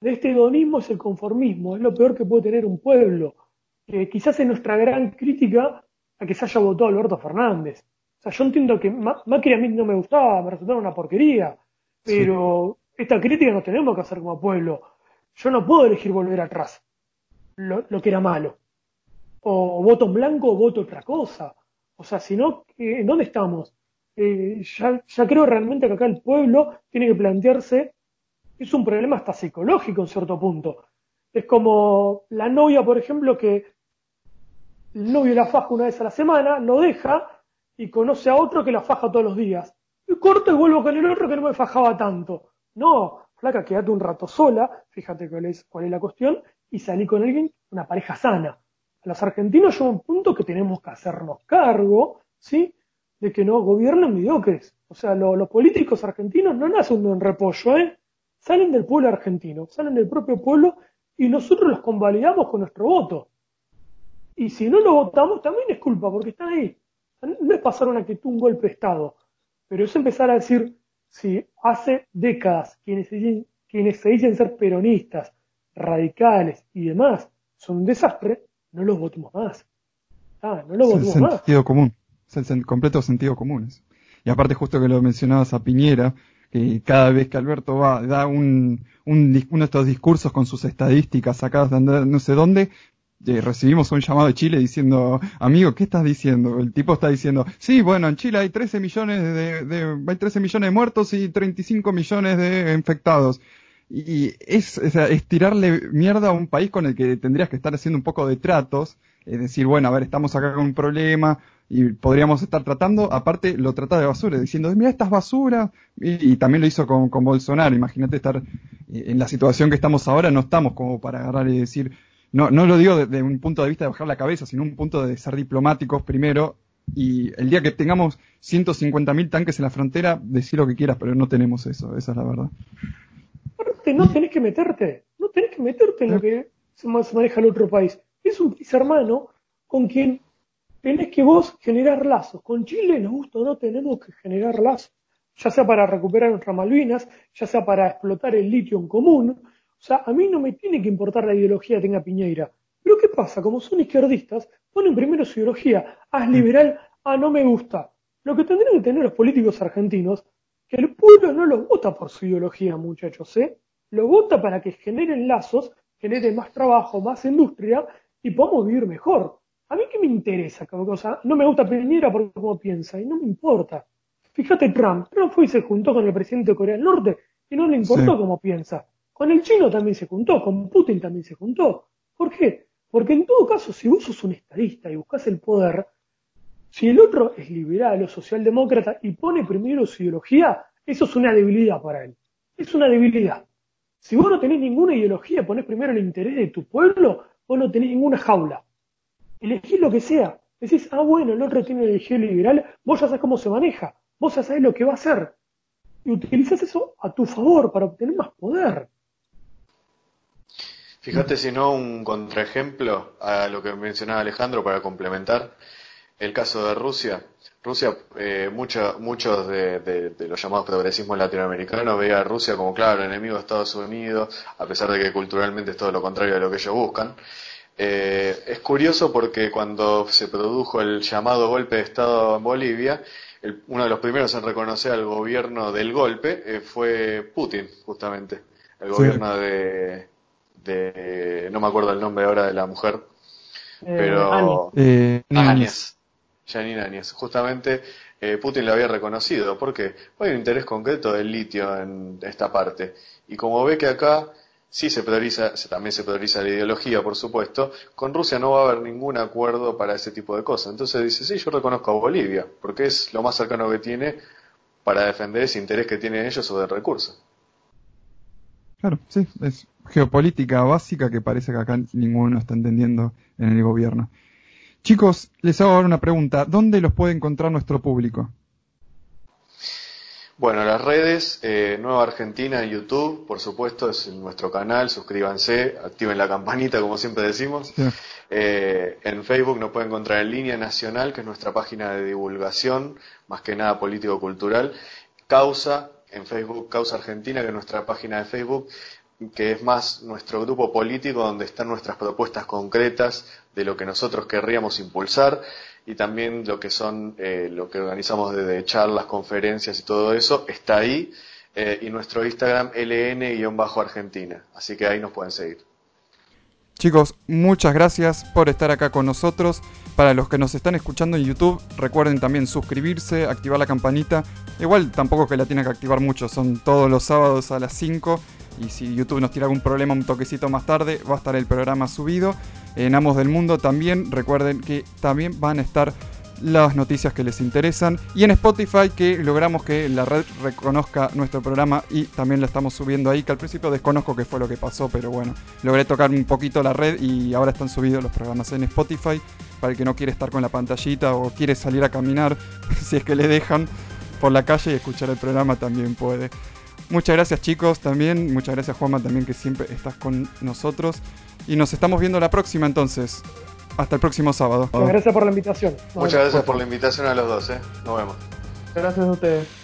de este hedonismo es el conformismo, es lo peor que puede tener un pueblo. que quizás es nuestra gran crítica a que se haya votado Alberto Fernández. O sea, yo entiendo que Macri a mí no me gustaba, me resultaba una porquería, pero esta crítica no tenemos que hacer como pueblo. Yo no puedo elegir volver atrás, lo, que era malo. O voto en blanco o voto otra cosa. O sea, si no, ¿en dónde estamos? Eh, ya, ya creo realmente que acá el pueblo tiene que plantearse, es un problema hasta psicológico en cierto punto. Es como la novia, por ejemplo, que el novio la faja una vez a la semana, lo deja y conoce a otro que la faja todos los días. Y corto y vuelvo con el otro que no me fajaba tanto. No, flaca, quédate un rato sola, fíjate cuál es, cuál es la cuestión, y salí con alguien, una pareja sana. Los argentinos llega un punto que tenemos que hacernos cargo, ¿sí? De que no gobiernan mediocres. O sea, los políticos argentinos no nacen de un repollo, ¿eh? Salen del pueblo argentino, salen del propio pueblo y nosotros los convalidamos con nuestro voto. Y si no lo votamos, también es culpa, porque están ahí. No es pasar una actitud, un golpe de Estado, pero es empezar a decir, si hace décadas quienes se, dicen, quienes se dicen ser peronistas, radicales y demás son un desastre, no los votemos más. Ah, no los votemos más. Sentido común. Es el completo sentido común. Y aparte justo que lo mencionabas a Piñera, que cada vez que Alberto va, da un, un, uno de estos discursos con sus estadísticas sacadas de no sé dónde, recibimos un llamado de Chile diciendo, amigo, ¿qué estás diciendo? El tipo está diciendo, sí, bueno, en Chile hay 13 millones de, de hay 13 millones de muertos y 35 millones de infectados. Y es, es, tirarle mierda a un país con el que tendrías que estar haciendo un poco de tratos, es decir, bueno, a ver, estamos acá con un problema y podríamos estar tratando, aparte lo trata de basura, diciendo, mira, estas basura, y, también lo hizo con, con Bolsonaro, imagínate estar eh, en la situación que estamos ahora, no estamos como para agarrar y decir, no, no lo digo desde un punto de vista de bajar la cabeza, sino un punto de ser diplomáticos primero. Y el día que tengamos 150.000 tanques en la frontera, decir lo que quieras, pero no tenemos eso, esa es la verdad. No tenés que meterte, no tenés que meterte en lo que se maneja el otro país. Es un país hermano con quien tenés que vos generar lazos. Con Chile, nos gusta no, tenemos que generar lazos, ya sea para recuperar nuestras Malvinas, ya sea para explotar el litio en común, o sea, a mí no me tiene que importar la ideología que tenga Piñeira. Pero ¿qué pasa? Como son izquierdistas, ponen primero su ideología. Haz mm. liberal, ah, no me gusta. Lo que tendrían que tener los políticos argentinos, que el pueblo no los vota por su ideología, muchachos, ¿eh? Lo vota para que generen lazos, generen más trabajo, más industria y podamos vivir mejor. A mí qué me interesa, o sea, no me gusta Piñera por cómo piensa y no me importa. Fíjate Trump, Trump fue y se juntó con el presidente de Corea del Norte y no le importó cómo piensa. Con el chino también se juntó, con Putin también se juntó. ¿Por qué? Porque en todo caso, si vos sos un estadista y buscas el poder, si el otro es liberal o socialdemócrata y pone primero su ideología, eso es una debilidad para él. Es una debilidad. Si vos no tenés ninguna ideología, ponés primero el interés de tu pueblo, vos no tenés ninguna jaula. Elegís lo que sea. Decís, ah, bueno, el otro tiene ideología liberal, vos ya sabés cómo se maneja, vos ya sabés lo que va a hacer. Y utilizás eso a tu favor para obtener más poder. Fíjate si no un contraejemplo a lo que mencionaba Alejandro para complementar el caso de Rusia. Rusia, eh, muchos de, los llamados progresismos latinoamericanos veían a Rusia como, claro, enemigo de Estados Unidos, a pesar de que culturalmente es todo lo contrario de lo que ellos buscan. Eh, es curioso porque cuando se produjo el llamado golpe de Estado en Bolivia, uno de los primeros en reconocer al gobierno del golpe eh, fue Putin, justamente, el gobierno de, de no me acuerdo el nombre ahora de la mujer, eh, pero eh, Áñez. Janine Áñez. Justamente eh, Putin lo había reconocido porque hay un interés concreto del litio en esta parte. Y como ve que acá sí se prioriza, también se prioriza la ideología, por supuesto, con Rusia no va a haber ningún acuerdo para ese tipo de cosas. Entonces dice, sí, yo reconozco a Bolivia, porque es lo más cercano que tiene para defender ese interés que tienen ellos sobre el recurso. Claro, sí, es geopolítica básica que parece que acá ninguno está entendiendo en el gobierno. Chicos, les hago ahora una pregunta. ¿Dónde los puede encontrar nuestro público? Bueno, las redes, eh, Nueva Argentina en YouTube, por supuesto, es nuestro canal, suscríbanse, activen la campanita, como siempre decimos. Eh, en Facebook nos pueden encontrar en Línea Nacional, que es nuestra página de divulgación, más que nada político-cultural. Causa, en Facebook, Causa Argentina, que es nuestra página de Facebook, que es más nuestro grupo político donde están nuestras propuestas concretas de lo que nosotros querríamos impulsar y también lo que son eh, lo que organizamos desde charlas, conferencias y todo eso está ahí eh, y nuestro Instagram ln-argentina, así que ahí nos pueden seguir. Chicos, muchas gracias por estar acá con nosotros. Para los que nos están escuchando en YouTube, recuerden también suscribirse, activar la campanita. Igual tampoco que la tienen que activar mucho, son todos los sábados a las 5 y si YouTube nos tira algún problema un toquecito más tarde, va a estar el programa subido. En Amos del Mundo también, recuerden que también van a estar las noticias que les interesan. Y en Spotify que logramos que la red reconozca nuestro programa y también lo estamos subiendo ahí, que al principio desconozco qué fue lo que pasó, pero bueno, logré tocar un poquito la red y ahora están subidos los programas en Spotify. Para el que no quiere estar con la pantallita o quiere salir a caminar, si es que le dejan por la calle y escuchar el programa también puede. Muchas gracias chicos también, muchas gracias Juanma también que siempre estás con nosotros. Y nos estamos viendo la próxima entonces. Hasta el próximo sábado. Muchas gracias por la invitación. Muchas gracias por la invitación a los dos, ¿eh? Nos vemos. Gracias a ustedes.